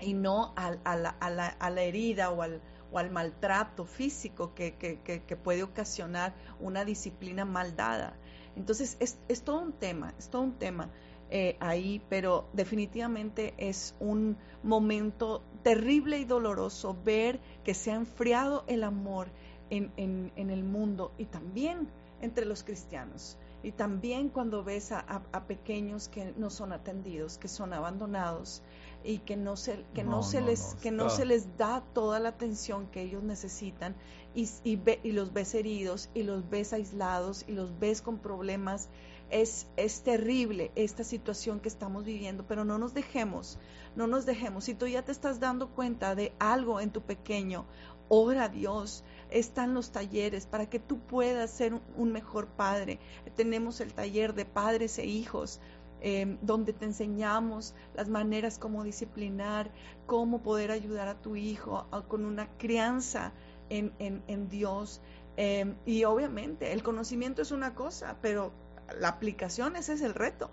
Y no a, la, a la herida o al, o al maltrato físico que, que, puede ocasionar una disciplina mal dada. Entonces, es, es todo un tema, es todo un tema eh, ahí, pero definitivamente es un momento terrible y doloroso ver que se ha enfriado el amor en, en, en el mundo y también entre los cristianos. Y también cuando ves a, a, pequeños que no son atendidos, que son abandonados, y que no se, que no, se les, que no se les da toda la atención que ellos necesitan y, y, y, los ves heridos y los ves aislados y los ves con problemas. Es, es terrible esta situación que estamos viviendo, pero no nos dejemos, no nos dejemos. Si tú ya te estás dando cuenta de algo en tu pequeño, ora a Dios, están los talleres para que tú puedas ser un mejor padre. Tenemos el taller de padres e hijos Em, donde te enseñamos las maneras como disciplinar, cómo poder ayudar a tu hijo con una crianza en, en, Dios. Em, y obviamente el conocimiento es una cosa, pero la aplicación ese es el reto.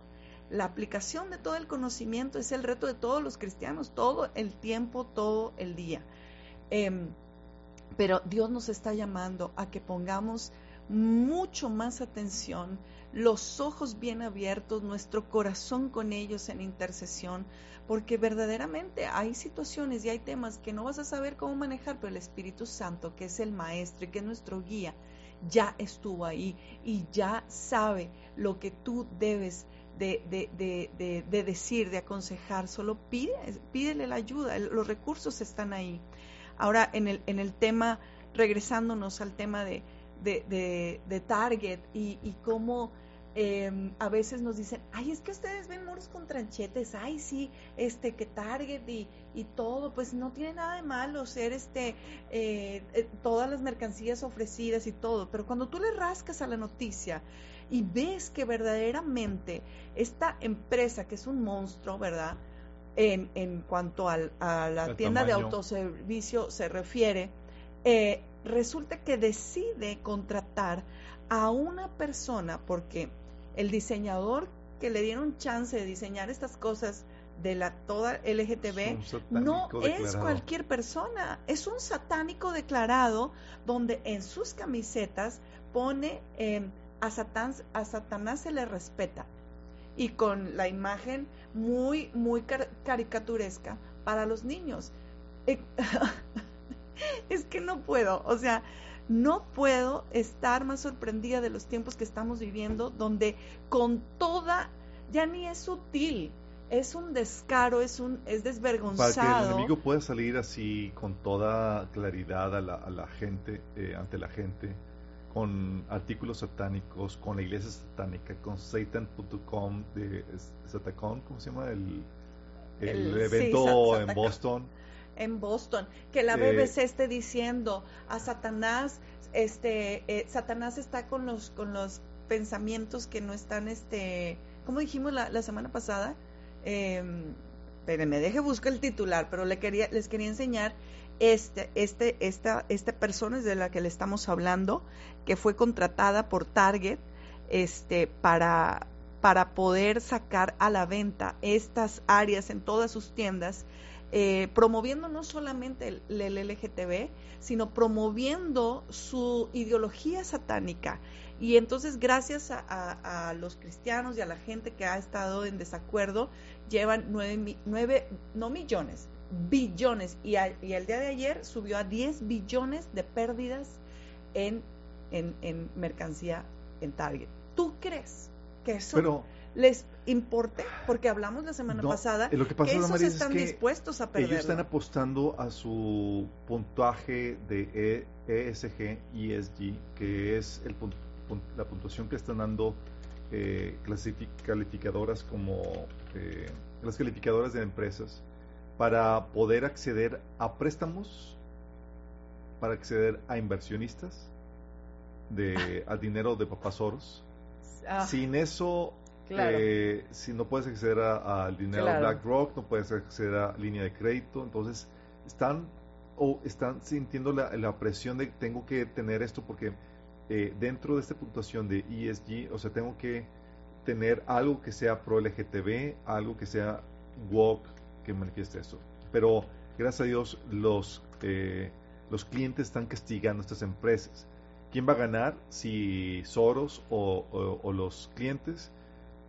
La aplicación de todo el conocimiento es el reto de todos los cristianos, todo el tiempo, todo el día. Em, pero Dios nos está llamando a que pongamos mucho más atención los ojos bien abiertos, nuestro corazón con ellos en intercesión, porque verdaderamente hay situaciones y hay temas que no vas a saber cómo manejar, pero el Espíritu Santo, que es el Maestro y que es nuestro guía, ya estuvo ahí y ya sabe lo que tú debes de, de, decir, de aconsejar. Solo pide, pídele la ayuda, los recursos están ahí. Ahora, en el, en el tema regresándonos al tema de, de, Target y, y cómo Em, a veces nos dicen, ay, es que ustedes ven moros con tranchetes, ay, sí, este, que Target y, y todo, pues no tiene nada de malo ser este, eh, eh, todas las mercancías ofrecidas y todo, pero cuando tú le rascas a la noticia y ves que verdaderamente esta empresa, que es un monstruo, ¿verdad? En, en cuanto al, a la tienda de autoservicio se refiere, eh, resulta que decide contratar a una persona porque el diseñador que le dieron chance de diseñar estas cosas de la toda LGTB no es cualquier persona, es un satánico declarado donde en sus camisetas pone em, a, Satán, a Satanás se le respeta. Y con la imagen muy, muy caricaturesca para los niños. Eh, [LAUGHS] es que no puedo, o sea, no puedo estar más sorprendida de los tiempos que estamos viviendo, donde con toda, ya ni es sutil, es un descaro, es un es desvergonzado. Para que el enemigo pueda salir así con toda claridad a la, a la gente, eh, ante la gente, con artículos satánicos, con la iglesia satánica, con satan.com de Satacon, ¿cómo se llama? El, el, evento en Boston en Boston, que la BBC esté diciendo a Satanás, este, eh, Satanás está con los, con los pensamientos que no están, este, como dijimos la, la semana pasada, eh, pero me deje buscar el titular, pero le quería, les quería enseñar este, este, esta, esta persona de la que le estamos hablando, que fue contratada por Target, este, para, para poder sacar a la venta estas áreas en todas sus tiendas eh, promoviendo no solamente el, LGTB, sino promoviendo su ideología satánica. Y entonces, gracias a, los cristianos y a la gente que ha estado en desacuerdo, llevan nueve, no millones, billones. Y, el día de ayer subió a 10 billones de pérdidas en, en, mercancía en Target. ¿Tú crees que eso les importe, porque hablamos la semana pasada, lo que, pasa, esos están dispuestos a perder. Ellos están apostando a su puntaje de ESG y ESG, que es el, la puntuación que están dando eh, calificadoras como eh, las calificadoras de empresas para poder acceder a préstamos, para acceder a inversionistas, de, [LAUGHS] al dinero de papasoros. Ah. Sin eso eh, si no puedes acceder al dinero de BlackRock, no puedes acceder a línea de crédito, entonces están o están sintiendo la, presión de tengo que tener esto porque eh, dentro de esta puntuación de ESG, o sea, tengo que tener algo que sea pro LGTB, algo que sea woke, que manifieste eso. Pero gracias a Dios los, eh, los clientes están castigando a estas empresas. ¿Quién va a ganar? Si Soros o, o los clientes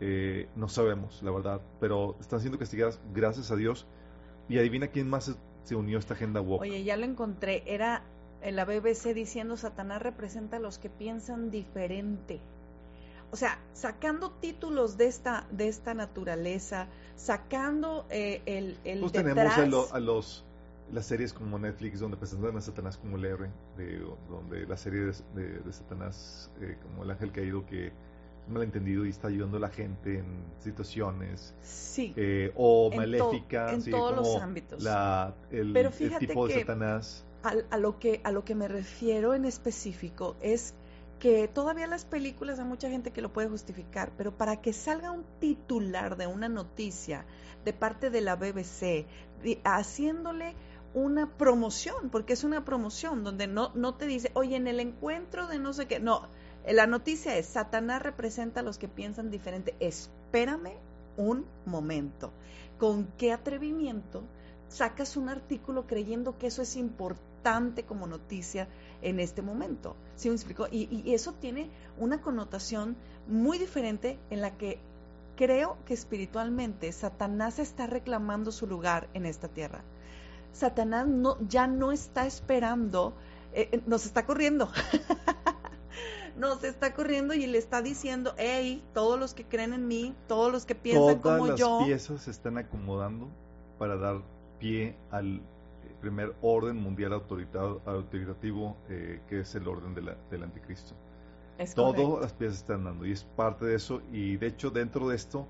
eh, no sabemos, la verdad, pero están siendo castigadas gracias a Dios. Y adivina quién más se unió a esta agenda woke. Oye, ya lo encontré. Era en la BBC diciendo Satanás representa a los que piensan diferente. O sea, sacando títulos de esta de esta naturaleza, sacando eh, el, el pues tenemos a, los las series como Netflix donde presentan a Satanás como el héroe, de, donde la serie de, Satanás eh, como el ángel caído que malentendido y está ayudando a la gente en situaciones sí, eh, o maléfica en todos los ámbitos. la, el, tipo de Satanás. a, lo que a lo que me refiero en específico es que todavía las películas hay mucha gente que lo puede justificar pero para que salga un titular de una noticia de parte de la BBC haciéndole una promoción porque es una promoción donde no no te dice oye en el encuentro de no sé qué no la noticia es, Satanás representa a los que piensan diferente. Espérame un momento. ¿Con qué atrevimiento sacas un artículo creyendo que eso es importante como noticia en este momento? ¿Sí me explico? Y, y eso tiene una connotación muy diferente en la que creo que espiritualmente Satanás está reclamando su lugar en esta tierra. Satanás no, ya no está esperando, eh, eh, nos está corriendo. [LAUGHS] nos está corriendo y le está diciendo, hey, todos los que creen en mí, todos los que piensan como yo. Todas las piezas se están acomodando para dar pie al, primer orden mundial autoritativo eh, que es el orden del anticristo. Todas las piezas están dando y es parte de eso y de hecho dentro de esto,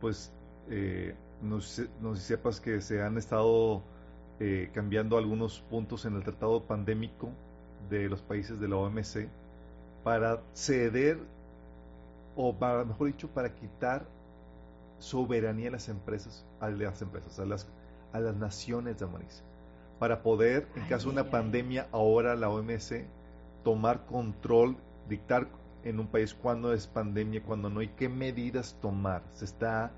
pues eh, no, sé, si sepas que se han estado eh, cambiando algunos puntos en el tratado pandémico de los países de la OMC para ceder o para, mejor dicho, para quitar soberanía a las empresas, a las empresas, a las, a las naciones de Amaris, para poder, en caso de una pandemia, ahora la OMC tomar control, dictar en un país cuándo es pandemia, cuándo no, y qué medidas tomar. Se está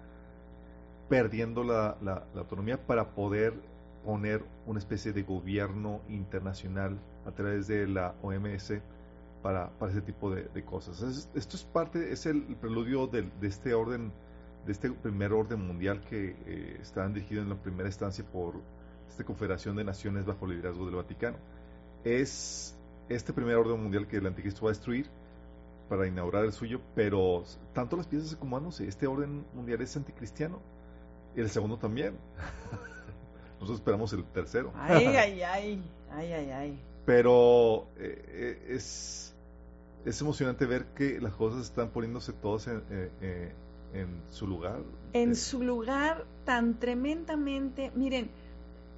perdiendo la, la, autonomía para poder poner una especie de gobierno internacional a través de la OMS para, para ese tipo de, cosas. esto es parte, es el, preludio de, de este orden de este primer orden mundial que eh, está dirigido en la primera instancia por esta Confederación de Naciones bajo el liderazgo del Vaticano. Es este primer orden mundial que el anticristo va a destruir para inaugurar el suyo, pero tanto las piezas como no este orden mundial es anticristiano y el segundo también. [LAUGHS] Nosotros esperamos el tercero. Ay, [LAUGHS] ay, ay, ay, ay, ay. Pero eh, eh, es, es emocionante ver que las cosas están poniéndose todas en, en su lugar. En eh, su lugar tan tremendamente, miren,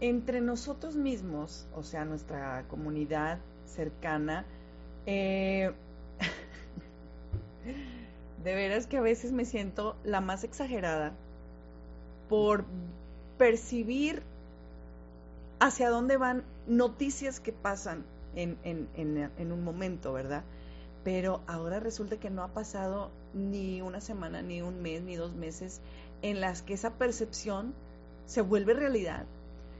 entre nosotros mismos, o sea, nuestra comunidad cercana, eh, [LAUGHS] de veras que a veces me siento la más exagerada por percibir hacia dónde van noticias que pasan en, en, un momento, ¿verdad? pero ahora resulta que no ha pasado ni una semana, ni un mes, ni dos meses en las que esa percepción se vuelve realidad,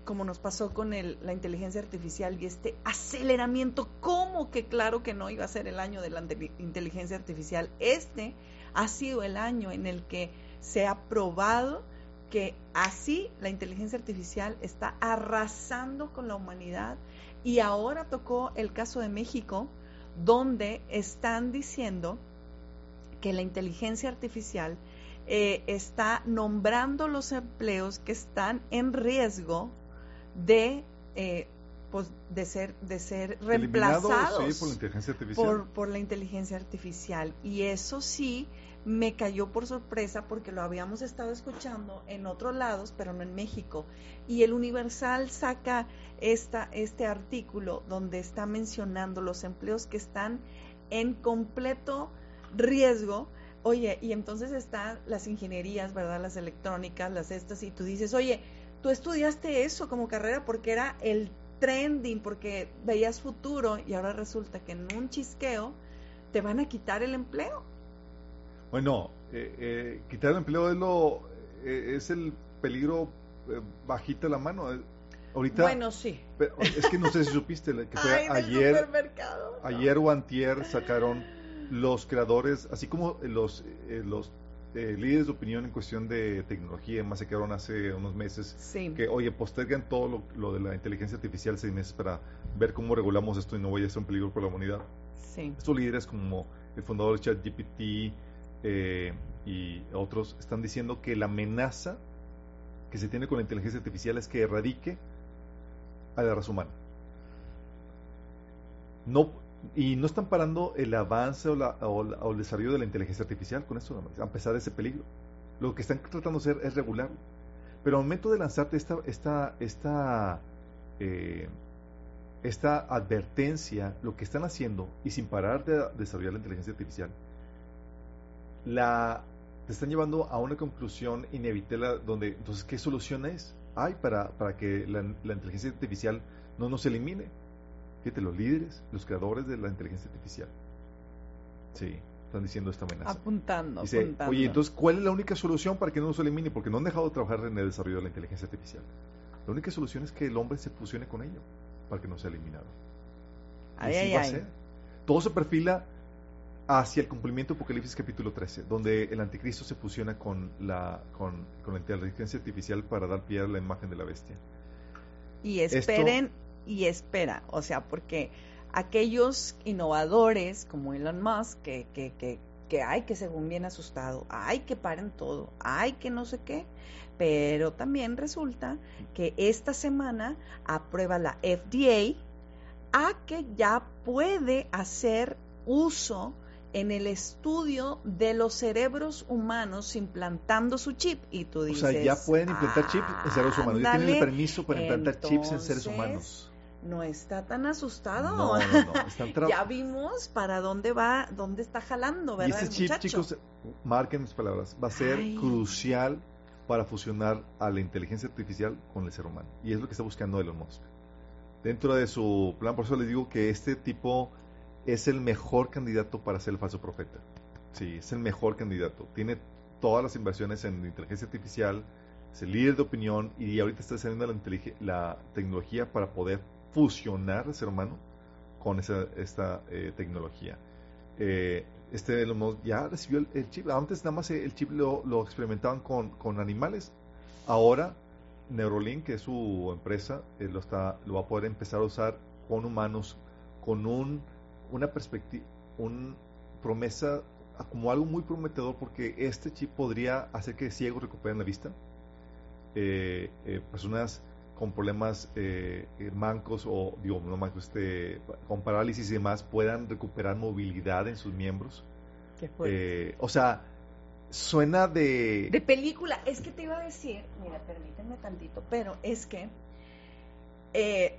como nos pasó con la inteligencia artificial y este aceleramiento, como que claro que no iba a ser el año de la inteligencia artificial, este ha sido el año en el que se ha probado que así la inteligencia artificial está arrasando con la humanidad y ahora tocó el caso de México, donde están diciendo que la inteligencia artificial eh, está nombrando los empleos que están en riesgo de eh, pues, de ser de ser reemplazados por, la inteligencia artificial. por la inteligencia artificial y eso sí me cayó por sorpresa porque lo habíamos estado escuchando en otros lados, pero no en México. Y el Universal saca esta, este artículo donde está mencionando los empleos que están en completo riesgo. Oye, y entonces están las ingenierías, ¿verdad? Las electrónicas, las estas, y tú dices, oye, tú estudiaste eso como carrera porque era el trending, porque veías futuro y ahora resulta que en un chisqueo te van a quitar el empleo. Bueno, eh, eh, quitar el empleo es, lo, eh, es el peligro bajita la mano. Ahorita, bueno, sí. es que no sé si supiste que fue ayer, ayer o antier sacaron los creadores, así como los, los líderes de opinión en cuestión de tecnología, más se quedaron hace unos meses, que oye, postergan todo lo, lo, de la inteligencia artificial seis meses para ver cómo regulamos esto y no vaya a ser un peligro para la humanidad. Sí. Estos líderes como el fundador de ChatGPT, eh, y otros están diciendo que la amenaza que se tiene con la inteligencia artificial es que erradique a la raza humana. No, y no están parando el avance o, el desarrollo de la inteligencia artificial con esto, a pesar de ese peligro. Lo que están tratando de hacer es regularlo. Pero al momento de lanzarte esta, esta, esta, eh, esta advertencia, lo que están haciendo, y sin parar de desarrollar la inteligencia artificial, la te están llevando a una conclusión inevitable donde entonces qué solución es hay para, para que la, inteligencia artificial no nos elimine fíjate los líderes los creadores de la inteligencia artificial. Sí están diciendo esta amenaza. Apuntando, oye entonces cuál es la única solución para que no nos elimine porque no han dejado de trabajar en el desarrollo de la inteligencia artificial. La única solución es que el hombre se fusione con ello para que no sea eliminado. Ay, todo se perfila hacia el cumplimiento de Apocalipsis capítulo 13, donde el anticristo se fusiona con la, con, la inteligencia artificial para dar pie a la imagen de la bestia. Y esperen y espera, o sea, porque aquellos innovadores como Elon Musk, que, que, que que hay que según bien asustado, hay que paren todo, hay que no sé qué, pero también resulta que esta semana aprueba la FDA a que ya puede hacer uso en el estudio de los cerebros humanos implantando su chip. Y tú dices, o sea, ya pueden implantar chips en seres humanos, ya tienen el permiso para implantar chips en seres humanos. No está tan asustado. No, no, no. [LAUGHS] ya vimos para dónde va, dónde está jalando, ¿verdad? Y este chip, chicos, marquen mis palabras, va a ser crucial para fusionar a la inteligencia artificial con el ser humano. Y es lo que está buscando Elon Musk. Dentro de su plan, por eso les digo que este tipo es el mejor candidato para ser el falso profeta. Sí, es el mejor candidato. Tiene todas las inversiones en inteligencia artificial, es el líder de opinión y ahorita está saliendo la, la tecnología para poder fusionar al ser humano con esa, esta eh, tecnología. Eh, este ya recibió el, chip. Antes nada más el chip lo, experimentaban con, con, animales. Ahora Neurolink, que es su empresa, eh, lo, está, lo va a poder empezar a usar con humanos con un, una perspectiva, un promesa como algo muy prometedor porque este chip podría hacer que ciegos recuperen la vista. personas con problemas eh, eh, mancos o, digo, no mancos, este, con parálisis y demás, puedan recuperar movilidad en sus miembros. ¿Qué fue? Eh, o sea, suena de... De película. Es que te iba a decir, mira, permíteme tantito, pero es que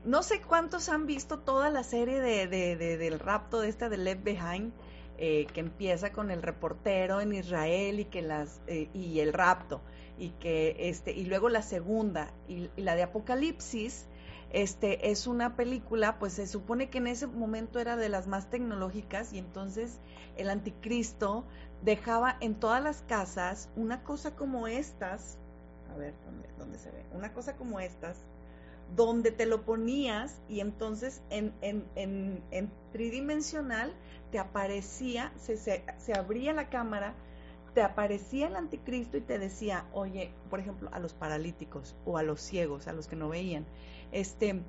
no sé cuántos han visto toda la serie de, de, del rapto de esta de Left Behind, que empieza con el reportero en Israel y que las y el rapto y que este y luego la segunda y, la de Apocalipsis este es una película pues se supone que en ese momento era de las más tecnológicas y entonces el anticristo dejaba en todas las casas una cosa como estas a ver dónde, dónde se ve una cosa como estas donde te lo ponías y entonces en, en, en, en tridimensional te aparecía, se, se, se abría la cámara te aparecía el anticristo y te decía, oye, por ejemplo, a los paralíticos o a los ciegos, a los que no veían, este,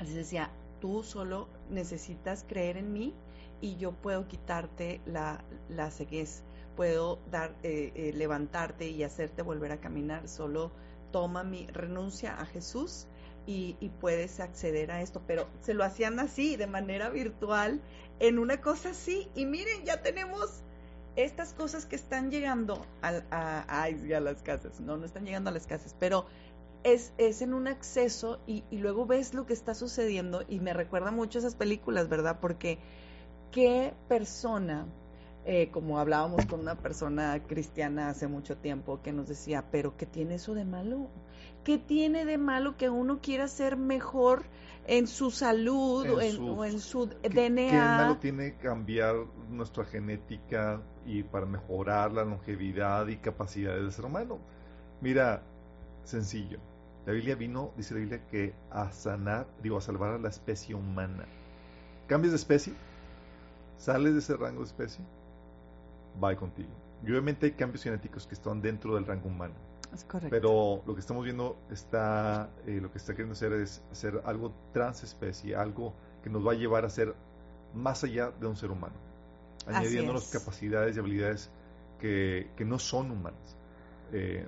así decía, tú solo necesitas creer en mí y yo puedo quitarte la, la ceguez, puedo dar, eh, eh, levantarte y hacerte volver a caminar, solo toma mi renuncia a Jesús y, y, puedes acceder a esto, pero se lo hacían así, de manera virtual, en una cosa así, y miren, ya tenemos estas cosas que están llegando a, a, a, las casas, no, no están llegando a las casas, pero es, es en un acceso y, y, luego ves lo que está sucediendo y me recuerda mucho esas películas, ¿verdad? Porque qué persona, eh, como hablábamos con una persona cristiana hace mucho tiempo que nos decía, pero ¿qué tiene eso de malo? ¿Qué tiene de malo que uno quiera ser mejor en su salud o, en, su DNA? ¿Qué malo tiene cambiar nuestra genética y para mejorar la longevidad y capacidades del ser humano. Mira, sencillo. La Biblia vino, dice la Biblia, que a sanar, digo, a salvar a la especie humana. Cambias de especie, sales de ese rango de especie, va contigo. Y obviamente hay cambios genéticos que están dentro del rango humano. Es correcto. Pero lo que estamos viendo está, eh, lo que está queriendo hacer es hacer algo transespecie, algo que nos va a llevar a ser más allá de un ser humano añadiéndonos capacidades y habilidades que, que no son humanas, eh,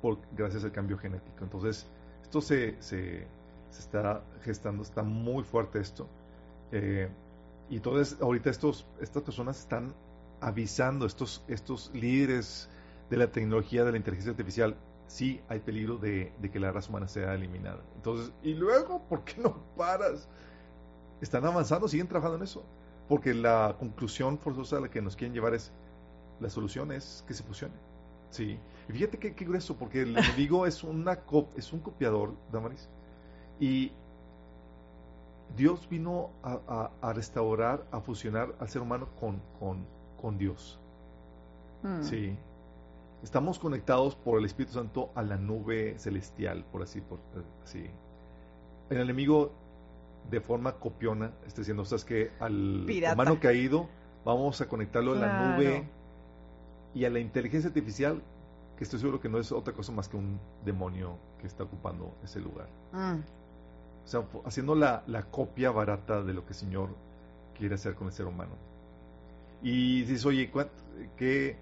por, gracias al cambio genético. Entonces, esto se, se, se está gestando, está muy fuerte esto. Eh, y entonces, ahorita estos, estas personas están avisando, estos, estos líderes de la tecnología, de la inteligencia artificial, sí hay peligro de, de, que la raza humana sea eliminada. Entonces, ¿y luego por qué no paras? Están avanzando, siguen trabajando en eso. Porque la conclusión forzosa a la que nos quieren llevar es, la solución es que se fusione. Sí. Y fíjate qué, qué grueso, porque el enemigo es, una es un copiador, Damaris. Y Dios vino a, restaurar, a fusionar al ser humano con, con, con Dios. Hmm. Sí. Estamos conectados por el Espíritu Santo a la nube celestial, por así, por así. El enemigo de forma copiona, está diciendo, o sea, es que al humano caído vamos a conectarlo a la nube y a la inteligencia artificial, que estoy seguro que no es otra cosa más que un demonio que está ocupando ese lugar. Mm. O sea, haciendo la, la, copia barata de lo que el Señor quiere hacer con el ser humano. Y dices, oye, ¿qué?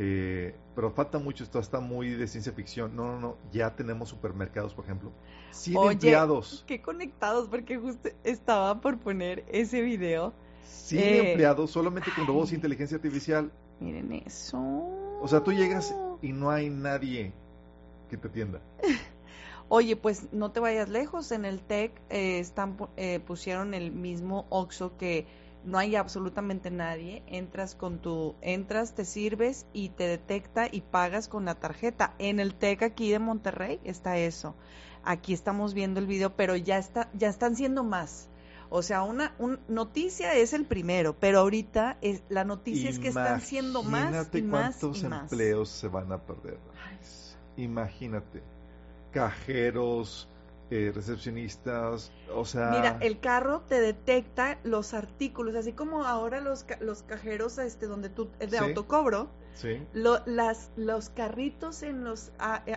Eh, pero falta mucho, esto está muy de ciencia ficción. No, no, no, ya tenemos supermercados, por ejemplo. 100 Oye, empleados. Qué conectados, porque justo estaba por poner ese video. 100 eh, empleados solamente con robots e inteligencia artificial. Miren eso. O sea, tú llegas y no hay nadie que te atienda. [LAUGHS] Oye, pues no te vayas lejos. En el TEC eh, están, eh, pusieron el mismo OXO que no hay absolutamente nadie, entras con tu, entras, te sirves y te detecta y pagas con la tarjeta. En el TEC aquí de Monterrey está eso. Aquí estamos viendo el video, pero ya está, ya están siendo más. O sea, una noticia es el primero, pero ahorita es, la noticia es que están siendo más y más cuántos empleos se van a perder. Imagínate, cajeros, eh, recepcionistas, o sea... Mira, el carro te detecta los artículos, así como ahora los, los cajeros este, donde tú, de autocobro, sí. las, los carritos en los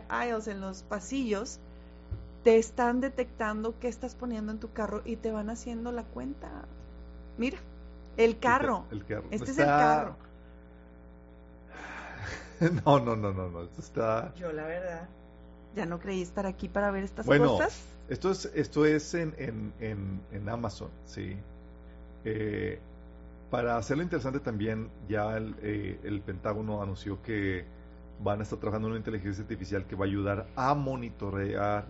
aisles, en los pasillos, te están detectando qué estás poniendo en tu carro y te van haciendo la cuenta. Mira, el carro. El, carro. Este es el carro. [LAUGHS] no, no, no, no, no, esto está... Yo la verdad ya no creí estar aquí para ver estas bueno, cosas. Esto es, esto es en, en, en, Amazon, sí. Eh, para hacerlo interesante también, ya el, eh, el, Pentágono anunció que van a estar trabajando en una inteligencia artificial que va a ayudar a monitorear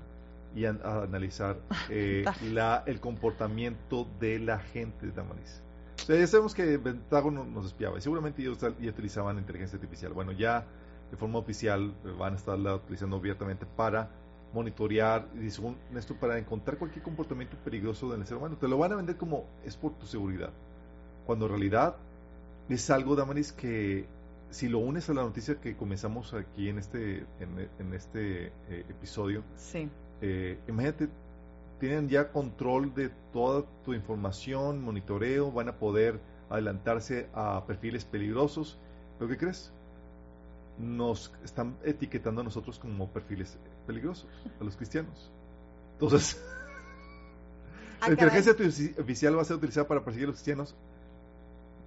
y a, analizar [LAUGHS] eh, la, el comportamiento de la gente de Tamaris. O sea, ya sabemos que el Pentágono nos espiaba y seguramente ellos ya utilizaban inteligencia artificial. Bueno, ya de forma oficial eh, van a estarla utilizando abiertamente para monitorear y según esto para encontrar cualquier comportamiento peligroso del ser humano. Te lo van a vender como es por tu seguridad. Cuando en realidad es algo, Damaris, que si lo unes a la noticia que comenzamos aquí en este, en, este eh, episodio, sí. Eh, imagínate, tienen ya control de toda tu información, monitoreo, van a poder adelantarse a perfiles peligrosos. ¿Pero qué crees? Nos están etiquetando a nosotros como perfiles peligrosos, a los cristianos. Entonces, ah, [LAUGHS] la inteligencia artificial va a ser utilizada para perseguir a los cristianos,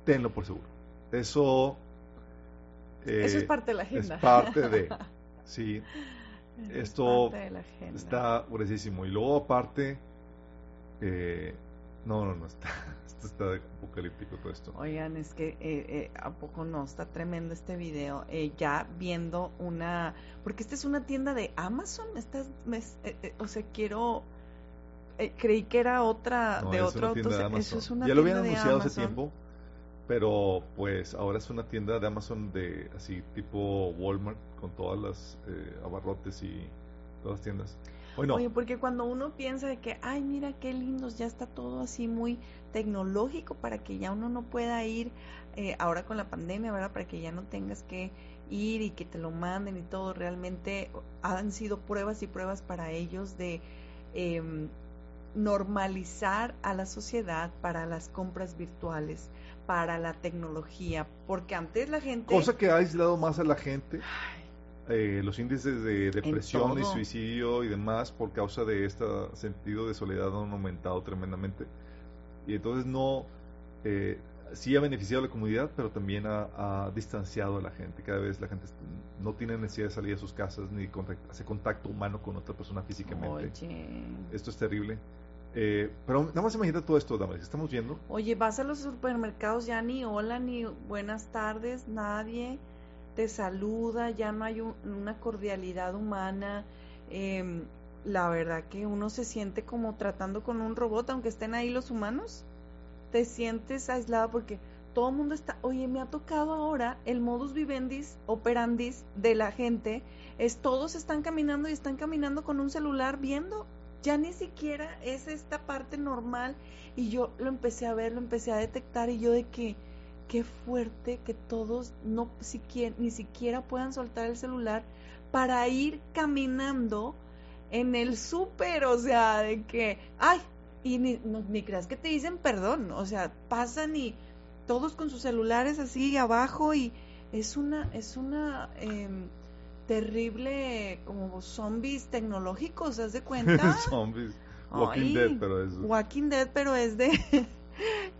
tenlo por seguro. Eso, Eso es eh, [LAUGHS] parte de la agenda. Es parte de, sí. esto está gruesísimo. Y luego aparte, eh, no, no, no, está, [LAUGHS] está apocalíptico todo esto. Oigan, es que eh, eh, a poco no, está tremendo este video. Eh, ya viendo una, porque esta es una tienda de Amazon, estás, o sea, quiero, creí que era otra de otro auto. Eso es una ya lo habían anunciado hace tiempo, pero pues ahora es una tienda de Amazon de así tipo Walmart con todas las abarrotes y todas las tiendas. Oye, porque cuando uno piensa de que, ay, mira qué lindos, ya está todo así muy tecnológico para que ya uno no pueda ir eh, ahora con la pandemia, ¿verdad? Para que ya no tengas que ir y que te lo manden y todo. Realmente han sido pruebas y pruebas para ellos de em, normalizar a la sociedad para las compras virtuales, para la tecnología, porque antes la gente... Cosa que ha aislado más a la gente. Eh, los índices de depresión y suicidio y demás por causa de este sentido de soledad han aumentado tremendamente. Y entonces no, eh, sí ha beneficiado a la comunidad, pero también ha, distanciado a la gente. Cada vez la gente no tiene necesidad de salir a sus casas ni hacer contacto humano con otra persona físicamente. Esto es terrible. Eh, pero nada más imagina todo esto, Damaris, estamos viendo. Oye, vas a los supermercados ya ni hola, ni buenas tardes, nadie te saluda, ya no hay una cordialidad humana. Em, la verdad que uno se siente como tratando con un robot, aunque estén ahí los humanos. Te sientes aislado porque todo el mundo está, oye, me ha tocado ahora el modus vivendis, operandis de la gente, es todos están caminando y están caminando con un celular viendo, ya ni siquiera es esta parte normal y yo lo empecé a ver, lo empecé a detectar y yo de que, qué fuerte que todos no siquiera, ni siquiera puedan soltar el celular para ir caminando en el súper, o sea, de que, ay, y ni, ni creas que te dicen perdón, o sea, pasan y todos con sus celulares así abajo y es una, es una em, terrible como zombies tecnológicos, ¿haz de cuenta? [LAUGHS] zombies. Walking Dead, pero es... Walking Dead, pero es de, [LAUGHS]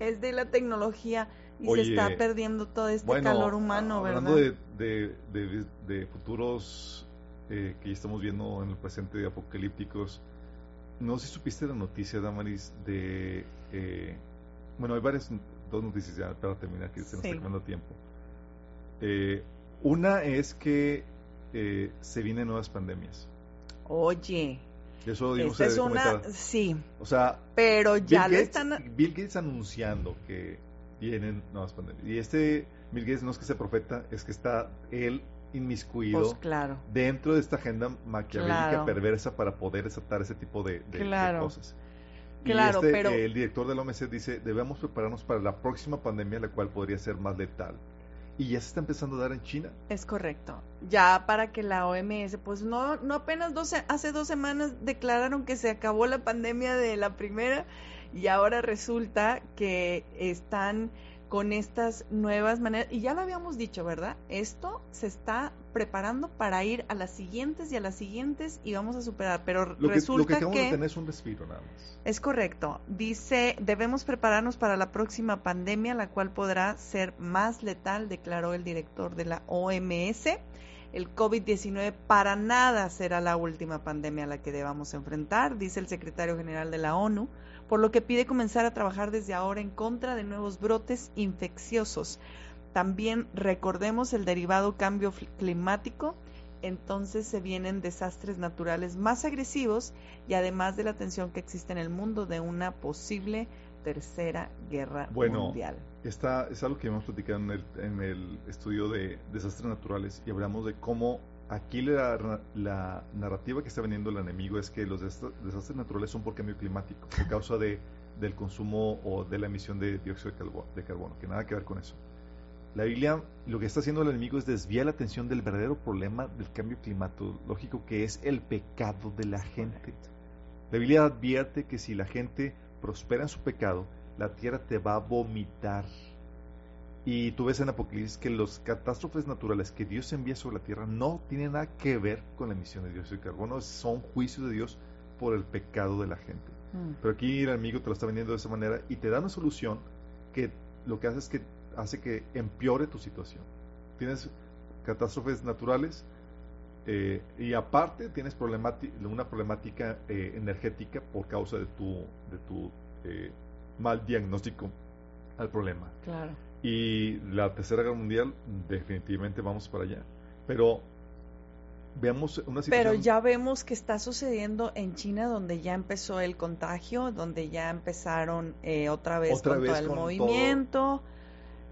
es de la tecnología y se está perdiendo todo este calor humano, hablando ¿verdad? De, de, de, futuros eh, que ya estamos viendo en el presente de apocalípticos, no sé si supiste la noticia, Damaris, de... Eh, bueno, hay varias, dos noticias ya para terminar, que se nos está quemando tiempo. Eh, una es que eh, se vienen nuevas pandemias. Oye. Eso digamos, es una, sí. O sea, pero ya Bill están. Bill Gates anunciando que vienen nuevas pandemias. Y este Bill Gates no es que sea profeta, es que está él inmiscuido pues claro. dentro de esta agenda maquiavélica perversa para poder desatar ese tipo de, cosas. Claro, y este, pero... el director de la OMS dice, debemos prepararnos para la próxima pandemia, la cual podría ser más letal y ya se está empezando a dar en China. Es correcto. Ya para que la OMS, pues no, no apenas hace dos semanas declararon que se acabó la pandemia de la primera y ahora resulta que están con estas nuevas maneras, y ya lo habíamos dicho, ¿verdad? Esto se está preparando para ir a las siguientes y a las siguientes y vamos a superar, pero resulta que... Lo que, de tener es un respiro nada más. Es correcto. Dice, debemos prepararnos para la próxima pandemia, la cual podrá ser más letal, declaró el director de la OMS. El COVID-19 para nada será la última pandemia a la que debamos enfrentar, dice el secretario general de la ONU por lo que pide comenzar a trabajar desde ahora en contra de nuevos brotes infecciosos. También recordemos el derivado cambio climático, entonces se vienen desastres naturales más agresivos y además de la tensión que existe en el mundo de una posible tercera guerra bueno, mundial. Esta es algo que hemos platicado en el, en el estudio de desastres naturales y hablamos de cómo aquí la, narrativa que está vendiendo el enemigo es que los desastres naturales son por cambio climático, por causa de, del consumo o de la emisión de dióxido de carbono, que nada que ver con eso. La Biblia lo que está haciendo el enemigo es desviar la atención del verdadero problema del cambio climatológico, que es el pecado de la gente. La Biblia advierte que si la gente prospera en su pecado, la tierra te va a vomitar y tú ves en Apocalipsis que los catástrofes naturales que Dios envía sobre la tierra no tienen nada que ver con la emisión de dióxido de carbono, son juicios de Dios por el pecado de la gente. Mm. Pero aquí el amigo te lo está vendiendo de esa manera y te da una solución que lo que hace es que hace que empeore tu situación. Tienes catástrofes naturales eh, y aparte tienes una problemática eh, energética por causa de tu, de tu eh, mal diagnóstico al problema. Claro y la Tercera Guerra Mundial, definitivamente vamos para allá. Pero veamos una situación. Pero ya vemos que está sucediendo en China, donde ya empezó el contagio, donde ya empezaron eh, otra vez con todo el movimiento.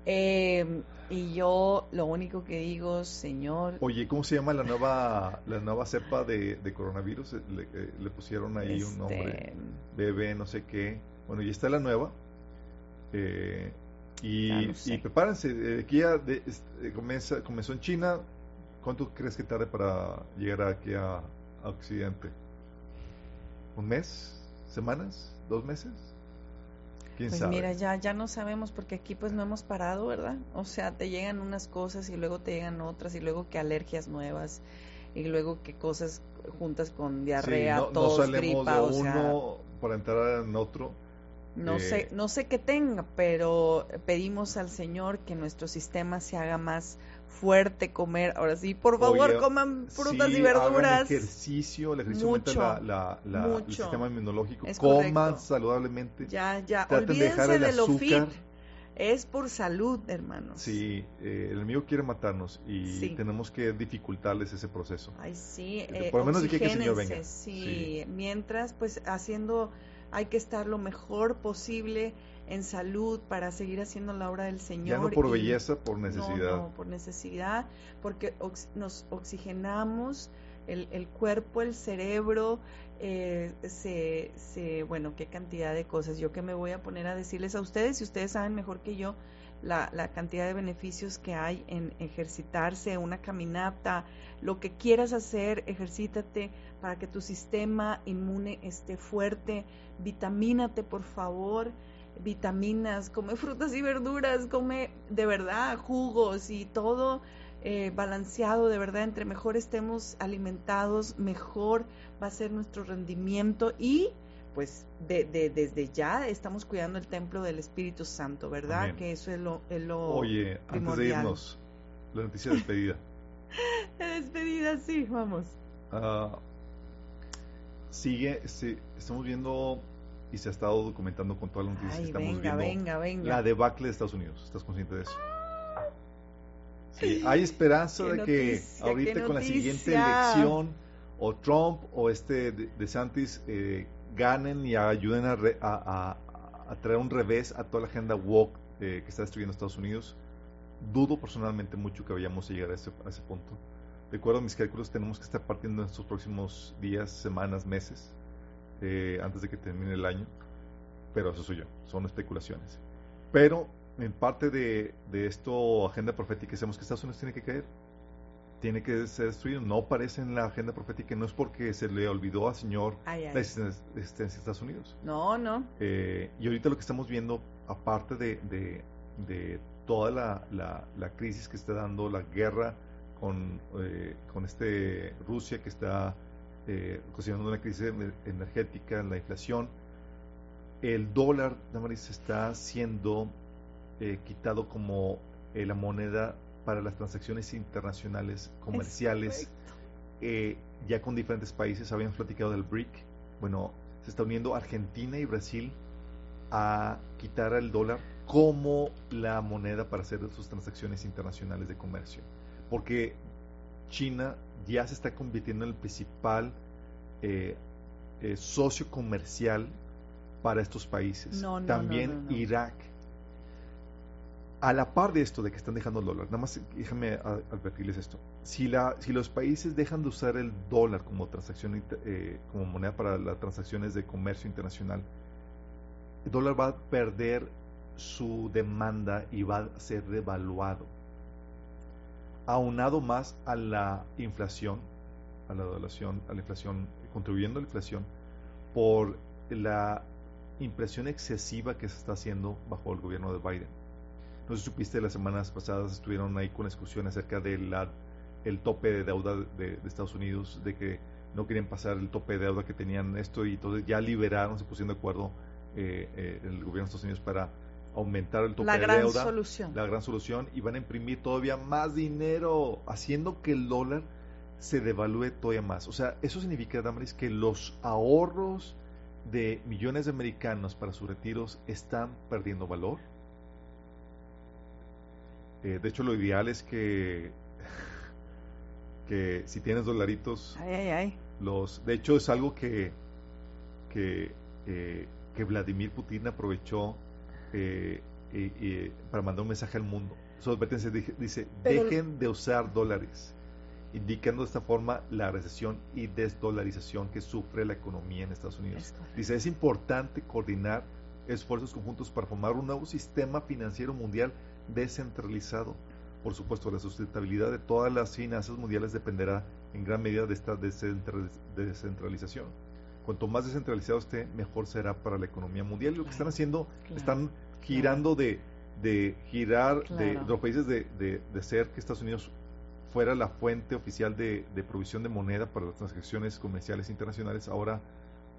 Eh, y yo lo único que digo, señor. Oye, ¿cómo se llama la nueva la nueva cepa de, coronavirus? Le, pusieron ahí un nombre, bebé, no sé qué. Bueno, y está la nueva. Eh, y, prepárense, eh, aquí ya eh, comenzó en China. ¿Cuánto crees que tarde para llegar aquí a, Occidente? ¿Un mes? ¿Semanas? ¿Dos meses? ¿Quién pues mira, ya, ya no sabemos porque aquí pues no hemos parado, ¿verdad? O sea, te llegan unas cosas y luego te llegan otras y luego que alergias nuevas y luego que cosas juntas con diarrea, sí, no, tos, no gripa, de uno para entrar en otro no sé, no sé qué tenga, pero pedimos al Señor que nuestro sistema se haga más fuerte, comer. Ahora sí, por favor, coman frutas y verduras. ejercicio, el ejercicio mucho, la, el sistema inmunológico. coman saludablemente. Ya, ya. Olvídense de, lo fit. Es por salud, hermanos. Sí, eh, el enemigo quiere matarnos y tenemos que dificultarles ese proceso. Ay, sí. Eh, por lo menos de que el Señor venga. sí, mientras, pues, haciendo hay que estar lo mejor posible en salud para seguir haciendo la obra del Señor. Ya no por belleza, por necesidad. No, por necesidad, porque nos oxigenamos el, el, cuerpo, el cerebro, eh, se, se, bueno, qué cantidad de cosas. Yo que me voy a poner a decirles a ustedes, si ustedes saben mejor que yo, la, la, cantidad de beneficios que hay en ejercitarse, una caminata, lo que quieras hacer, ejercítate para que tu sistema inmune esté fuerte, vitamínate por favor, vitaminas, come frutas y verduras, come de verdad jugos y todo eh, balanceado, de verdad, entre mejor estemos alimentados, mejor va a ser nuestro rendimiento y pues de, de, desde ya estamos cuidando el templo del Espíritu Santo, ¿verdad? Que eso es lo, es lo Oye, antes de irnos, la noticia de despedida. [LAUGHS] despedida, sí, vamos. Uh, sigue, sí, estamos viendo y se ha estado documentando con todas las noticias que estamos venga, viendo. Venga, venga. La debacle de Estados Unidos. ¿Estás consciente de eso? Sí, hay esperanza [LAUGHS] de que ahorita con la siguiente elección o Trump o este DeSantis eh, ganen y ayuden a, a, a, traer un revés a toda la agenda woke eh, que está destruyendo Estados Unidos. Dudo personalmente mucho que vayamos a llegar a ese, a ese punto. De acuerdo a mis cálculos, tenemos que estar partiendo en estos próximos días, semanas, meses, eh, antes de que termine el año. Pero eso soy yo, son especulaciones. Pero en parte de, de esto, agenda profética, sabemos que Estados Unidos tiene que caer, tiene que ser destruido. No aparece en la agenda profética, no es porque se le olvidó al Señor la existencia de Estados Unidos. No, no. Eh, y ahorita lo que estamos viendo, aparte de, de, de toda la, la, la, crisis que está dando, la guerra con, eh, con este Rusia que está eh, ocasionando una crisis energética, la inflación, el dólar, Damaris, está siendo eh, quitado como eh, la moneda para las transacciones internacionales comerciales, eh, ya con diferentes países, habían platicado del BRIC, bueno, se está uniendo Argentina y Brasil a quitar el dólar como la moneda para hacer sus transacciones internacionales de comercio, porque China ya se está convirtiendo en el principal socio comercial para estos países. También Irak a la par de esto de que están dejando el dólar, nada más déjame advertirles esto. Si, los países dejan de usar el dólar como transacción eh, como moneda para las transacciones de comercio internacional, el dólar va a perder su demanda y va a ser devaluado. Aunado más a la inflación, a la a la inflación, contribuyendo a la inflación por la impresión excesiva que se está haciendo bajo el gobierno de Biden no sé si supiste, las semanas pasadas estuvieron ahí con discusión acerca del el tope de deuda de, Estados Unidos, de que no querían pasar el tope de deuda que tenían esto y entonces ya liberaron, se pusieron de acuerdo eh, eh, el gobierno de Estados Unidos para aumentar el tope la de gran deuda. Solución. La gran solución. Y van a imprimir todavía más dinero, haciendo que el dólar se devalúe todavía más. O sea, eso significa, Damaris, que los ahorros de millones de americanos para sus retiros están perdiendo valor eh, de hecho, lo ideal es que, [LAUGHS] que si tienes dolaritos, los, de hecho es algo que, que, eh, que Vladimir Putin aprovechó eh, para mandar un mensaje al mundo. Su advertencia dice, dejen de usar dólares, indicando de esta forma la recesión y desdolarización que sufre la economía en Estados Unidos. Dice, es importante coordinar esfuerzos conjuntos para formar un nuevo sistema financiero mundial descentralizado. Por supuesto, la sustentabilidad de todas las finanzas mundiales dependerá en gran medida de esta descentralización. Cuanto más descentralizado esté, mejor será para la economía mundial. Y lo que están haciendo, están girando de, de girar de, los países de, de, ser que Estados Unidos fuera la fuente oficial de, provisión de moneda para las transacciones comerciales internacionales, ahora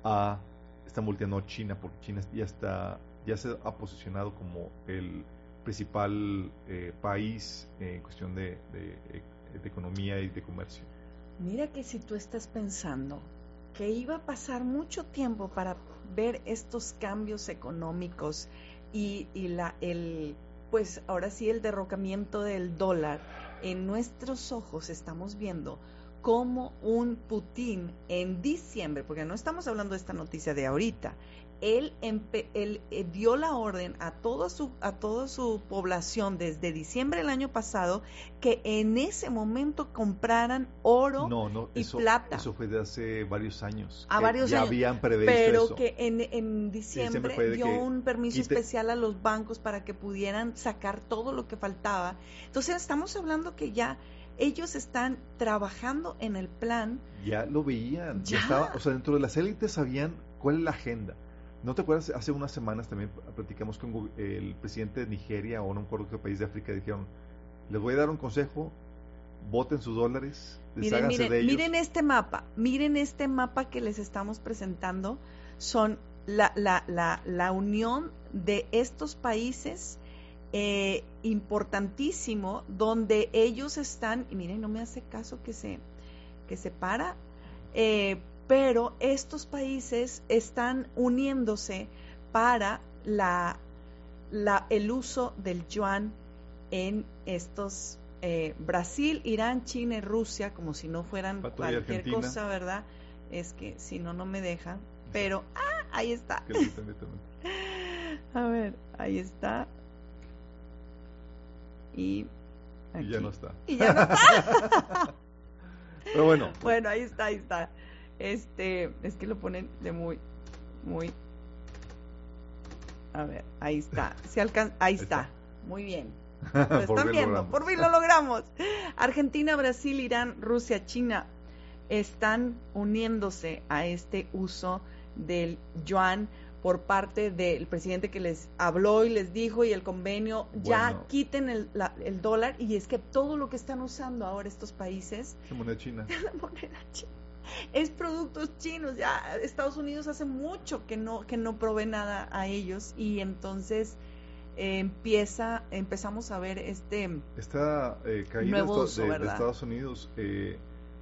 a, están volteando a China, porque China ya está ya se ha posicionado como el principal eh, país en cuestión de, de, economía y de comercio. Mira que si tú estás pensando que iba a pasar mucho tiempo para ver estos cambios económicos y, y la, el, pues ahora sí el derrocamiento del dólar, en nuestros ojos estamos viendo como un Putin en diciembre, porque no estamos hablando de esta noticia de ahorita, él, él eh, dio la orden a toda, su, a toda su población desde diciembre del año pasado que en ese momento compraran oro y plata. Eso fue de hace varios años. A varios ya años. habían previsto Pero que en, en diciembre dio un permiso especial a los bancos para que pudieran sacar todo lo que faltaba. Entonces estamos hablando que ya ellos están trabajando en el plan. Ya lo veían. Ya. Estaba, o sea, dentro de las élites sabían cuál es la agenda. ¿No te acuerdas? Hace unas semanas también platicamos con el presidente de Nigeria o no me acuerdo qué país de África. Dijeron, les voy a dar un consejo, voten sus dólares, miren, miren, miren este mapa, miren este mapa que les estamos presentando. son la, la, la, la unión de estos países eh, importantísimo donde ellos están, y miren, no me hace caso que se, que se para, eh, pero estos países están uniéndose para la, la, el uso del yuan en estos eh, Brasil, Irán, China y Rusia, como si no fueran cualquier cosa, ¿verdad? Es que si no, no me dejan. Pero, ah, ahí está. [LAUGHS] A ver, ahí está. Y, y ya no está. Y ya no está. [LAUGHS] Pero bueno. Bueno, ahí está, ahí está. Este, es que lo ponen de muy, muy. A ver, ahí está. [LAUGHS] Se alcanza, ahí, está. Muy bien. [LAUGHS] Lo están viendo, por fin lo logramos. Argentina, Brasil, Irán, Rusia, China están uniéndose a este uso del yuan por parte del presidente que les habló y les dijo y el convenio, ya quiten el, el, dólar y es que todo lo que están usando ahora estos países... La moneda china. [LAUGHS] la moneda china. [LAUGHS] Es productos chinos, ya Estados Unidos hace mucho que no, que no provee nada a ellos y entonces eh, empieza, empezamos a ver este... Esta eh, caída de, Estados Unidos, eh,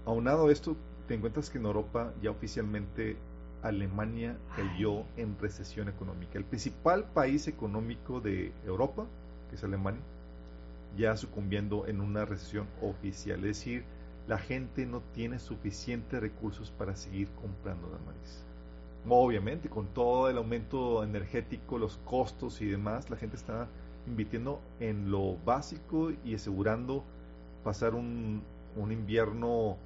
aunado a esto, te encuentras que en Europa ya oficialmente Alemania cayó en recesión económica. El principal país económico de Europa, que es Alemania, ya sucumbiendo en una recesión oficial. Es decir, la gente no tiene suficientes recursos para seguir comprando maíz. Obviamente, con todo el aumento energético, los costos y demás, la gente está invirtiendo en lo básico y asegurando pasar un, un invierno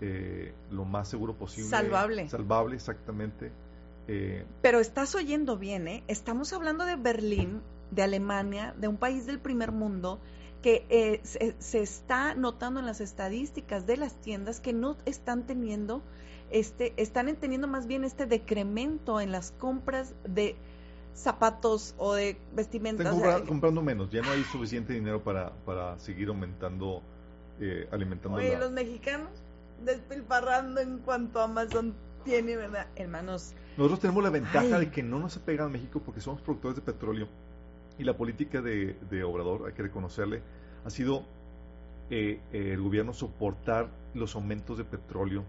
eh, lo más seguro posible. Salvable. Salvable, exactamente. Eh, Pero estás oyendo bien, ¿eh? Estamos hablando de Berlín, de Alemania, de un país del primer mundo que eh, se, está notando en las estadísticas de las tiendas que no están teniendo este están teniendo más bien este decremento en las compras de zapatos o de vestimentas. Están comprando menos, ya no hay suficiente dinero para, para seguir aumentando, alimentando. Oye, los mexicanos despilfarrando en cuanto Amazon tiene, ¿verdad? Hermanos. Nosotros tenemos la ventaja de que no nos pega a México porque somos productores de petróleo y la política de, Obrador, hay que reconocerle, ha sido eh, el gobierno soportar los aumentos de petróleo,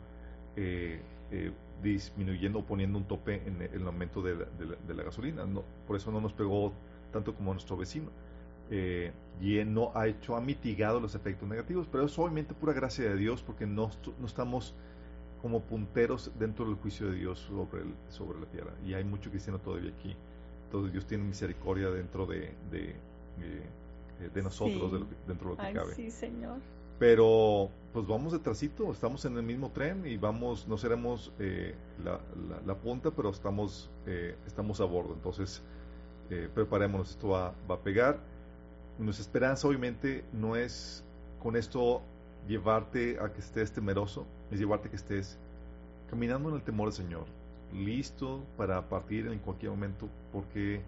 eh, eh, disminuyendo o poniendo un tope en el aumento de la, gasolina. No, por eso no nos pegó tanto como a nuestro vecino eh, y no ha hecho, ha mitigado los efectos negativos, pero es obviamente pura gracia de Dios porque no, no estamos como punteros dentro del juicio de Dios sobre, el, sobre la tierra. Y hay mucho cristiano todavía aquí. Entonces Dios tiene misericordia dentro de, de, eh, nosotros, dentro de lo que cabe. Sí, Señor. Pero pues vamos detrásito, estamos en el mismo tren y vamos, no seremos eh, la, la, punta, pero estamos, eh, estamos a bordo. Entonces, preparémonos, esto va, va a pegar nuestra esperanza obviamente no es con esto llevarte a que estés temeroso, es llevarte a que estés caminando en el temor del Señor, listo para partir en cualquier momento, porque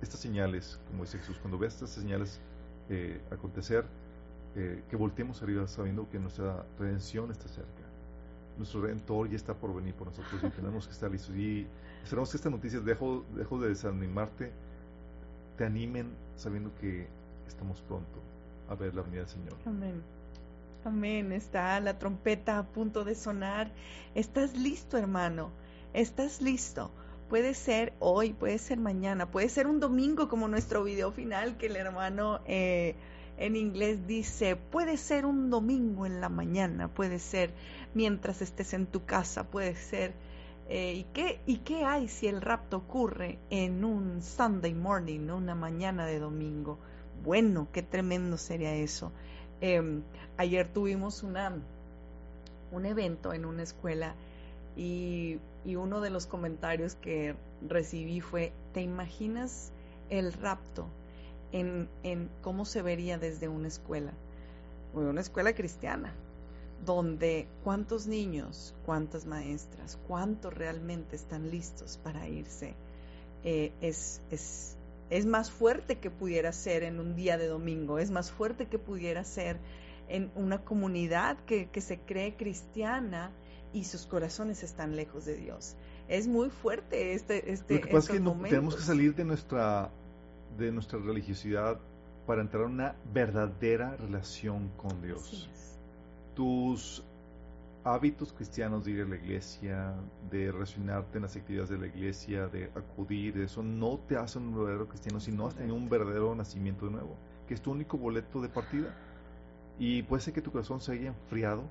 estas señales, como dice Jesús, cuando veas estas señales eh, acontecer, eh, que volteemos arriba sabiendo que nuestra redención está cerca. Nuestro redentor ya está por venir por nosotros y [LAUGHS] tenemos que estar listos. Y esperamos que estas noticias, dejo, dejo de desanimarte, te animen sabiendo que estamos pronto a ver la venida del Señor. Amén. Amén. Está la trompeta a punto de sonar. ¿Estás listo, hermano? ¿Estás listo? Puede ser hoy, puede ser mañana, puede ser un domingo como nuestro video final que el hermano eh, en inglés dice, puede ser un domingo en la mañana, puede ser mientras estés en tu casa, puede ser... Eh, ¿y, qué, ¿Y qué hay si el rapto ocurre en un Sunday morning, una mañana de domingo? bueno, qué tremendo sería eso. Em, ayer tuvimos una, un evento en una escuela y, uno de los comentarios que recibí fue, ¿te imaginas el rapto en, en cómo se vería desde una escuela? Una escuela cristiana, donde cuántos niños, cuántas maestras, cuántos realmente están listos para irse, eh, es, es, es más fuerte que pudiera ser en un día de domingo, es más fuerte que pudiera ser en una comunidad que, se cree cristiana y sus corazones están lejos de Dios. es muy fuerte este este Lo que pasa es que tenemos que salir de nuestra de nuestra religiosidad para entrar en una verdadera relación con Dios. Tus hábitos cristianos de ir a la iglesia, de relacionarte en las actividades de la iglesia, de acudir, eso no te hace un verdadero cristiano si no has tenido un verdadero nacimiento de nuevo, que es tu único boleto de partida. Y puede ser que tu corazón se haya enfriado,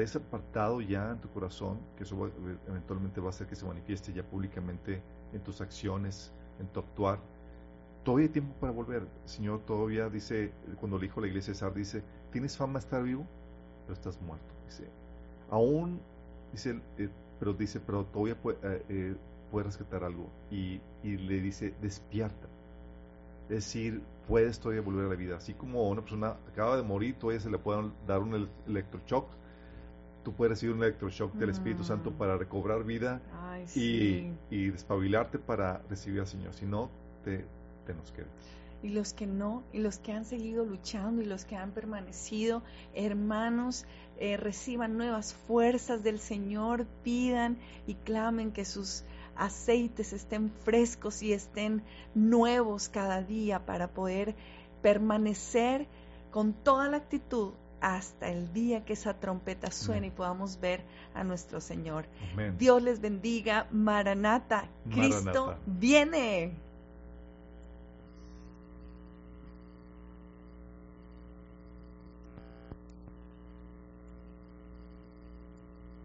hayas apartado ya en tu corazón, que eso eventualmente va a hacer que se manifieste ya públicamente en tus acciones, en tu actuar. Todavía hay tiempo para volver. Señor todavía dice, cuando le dijo a la iglesia de Sar, dice, tienes fama de estar vivo, pero estás muerto. Dice, aún, dice, eh, pero dice, pero todavía puede, eh, eh, puede rescatar algo. Y, y, le dice, despierta. Es decir, puedes todavía volver a la vida. Así como una persona acaba de morir, todavía se le puede dar un electroshock. Tú puedes recibir un electroshock del Espíritu mm. Santo para recobrar vida y, y despabilarte para recibir al Señor. Si no, te, te nos quedas y los que no, y los que han seguido luchando y los que han permanecido, hermanos, eh, reciban nuevas fuerzas del Señor, pidan y clamen que sus aceites estén frescos y estén nuevos cada día para poder permanecer con toda la actitud hasta el día que esa trompeta suene y podamos ver a nuestro Señor. Dios les bendiga. Maranata, Cristo viene.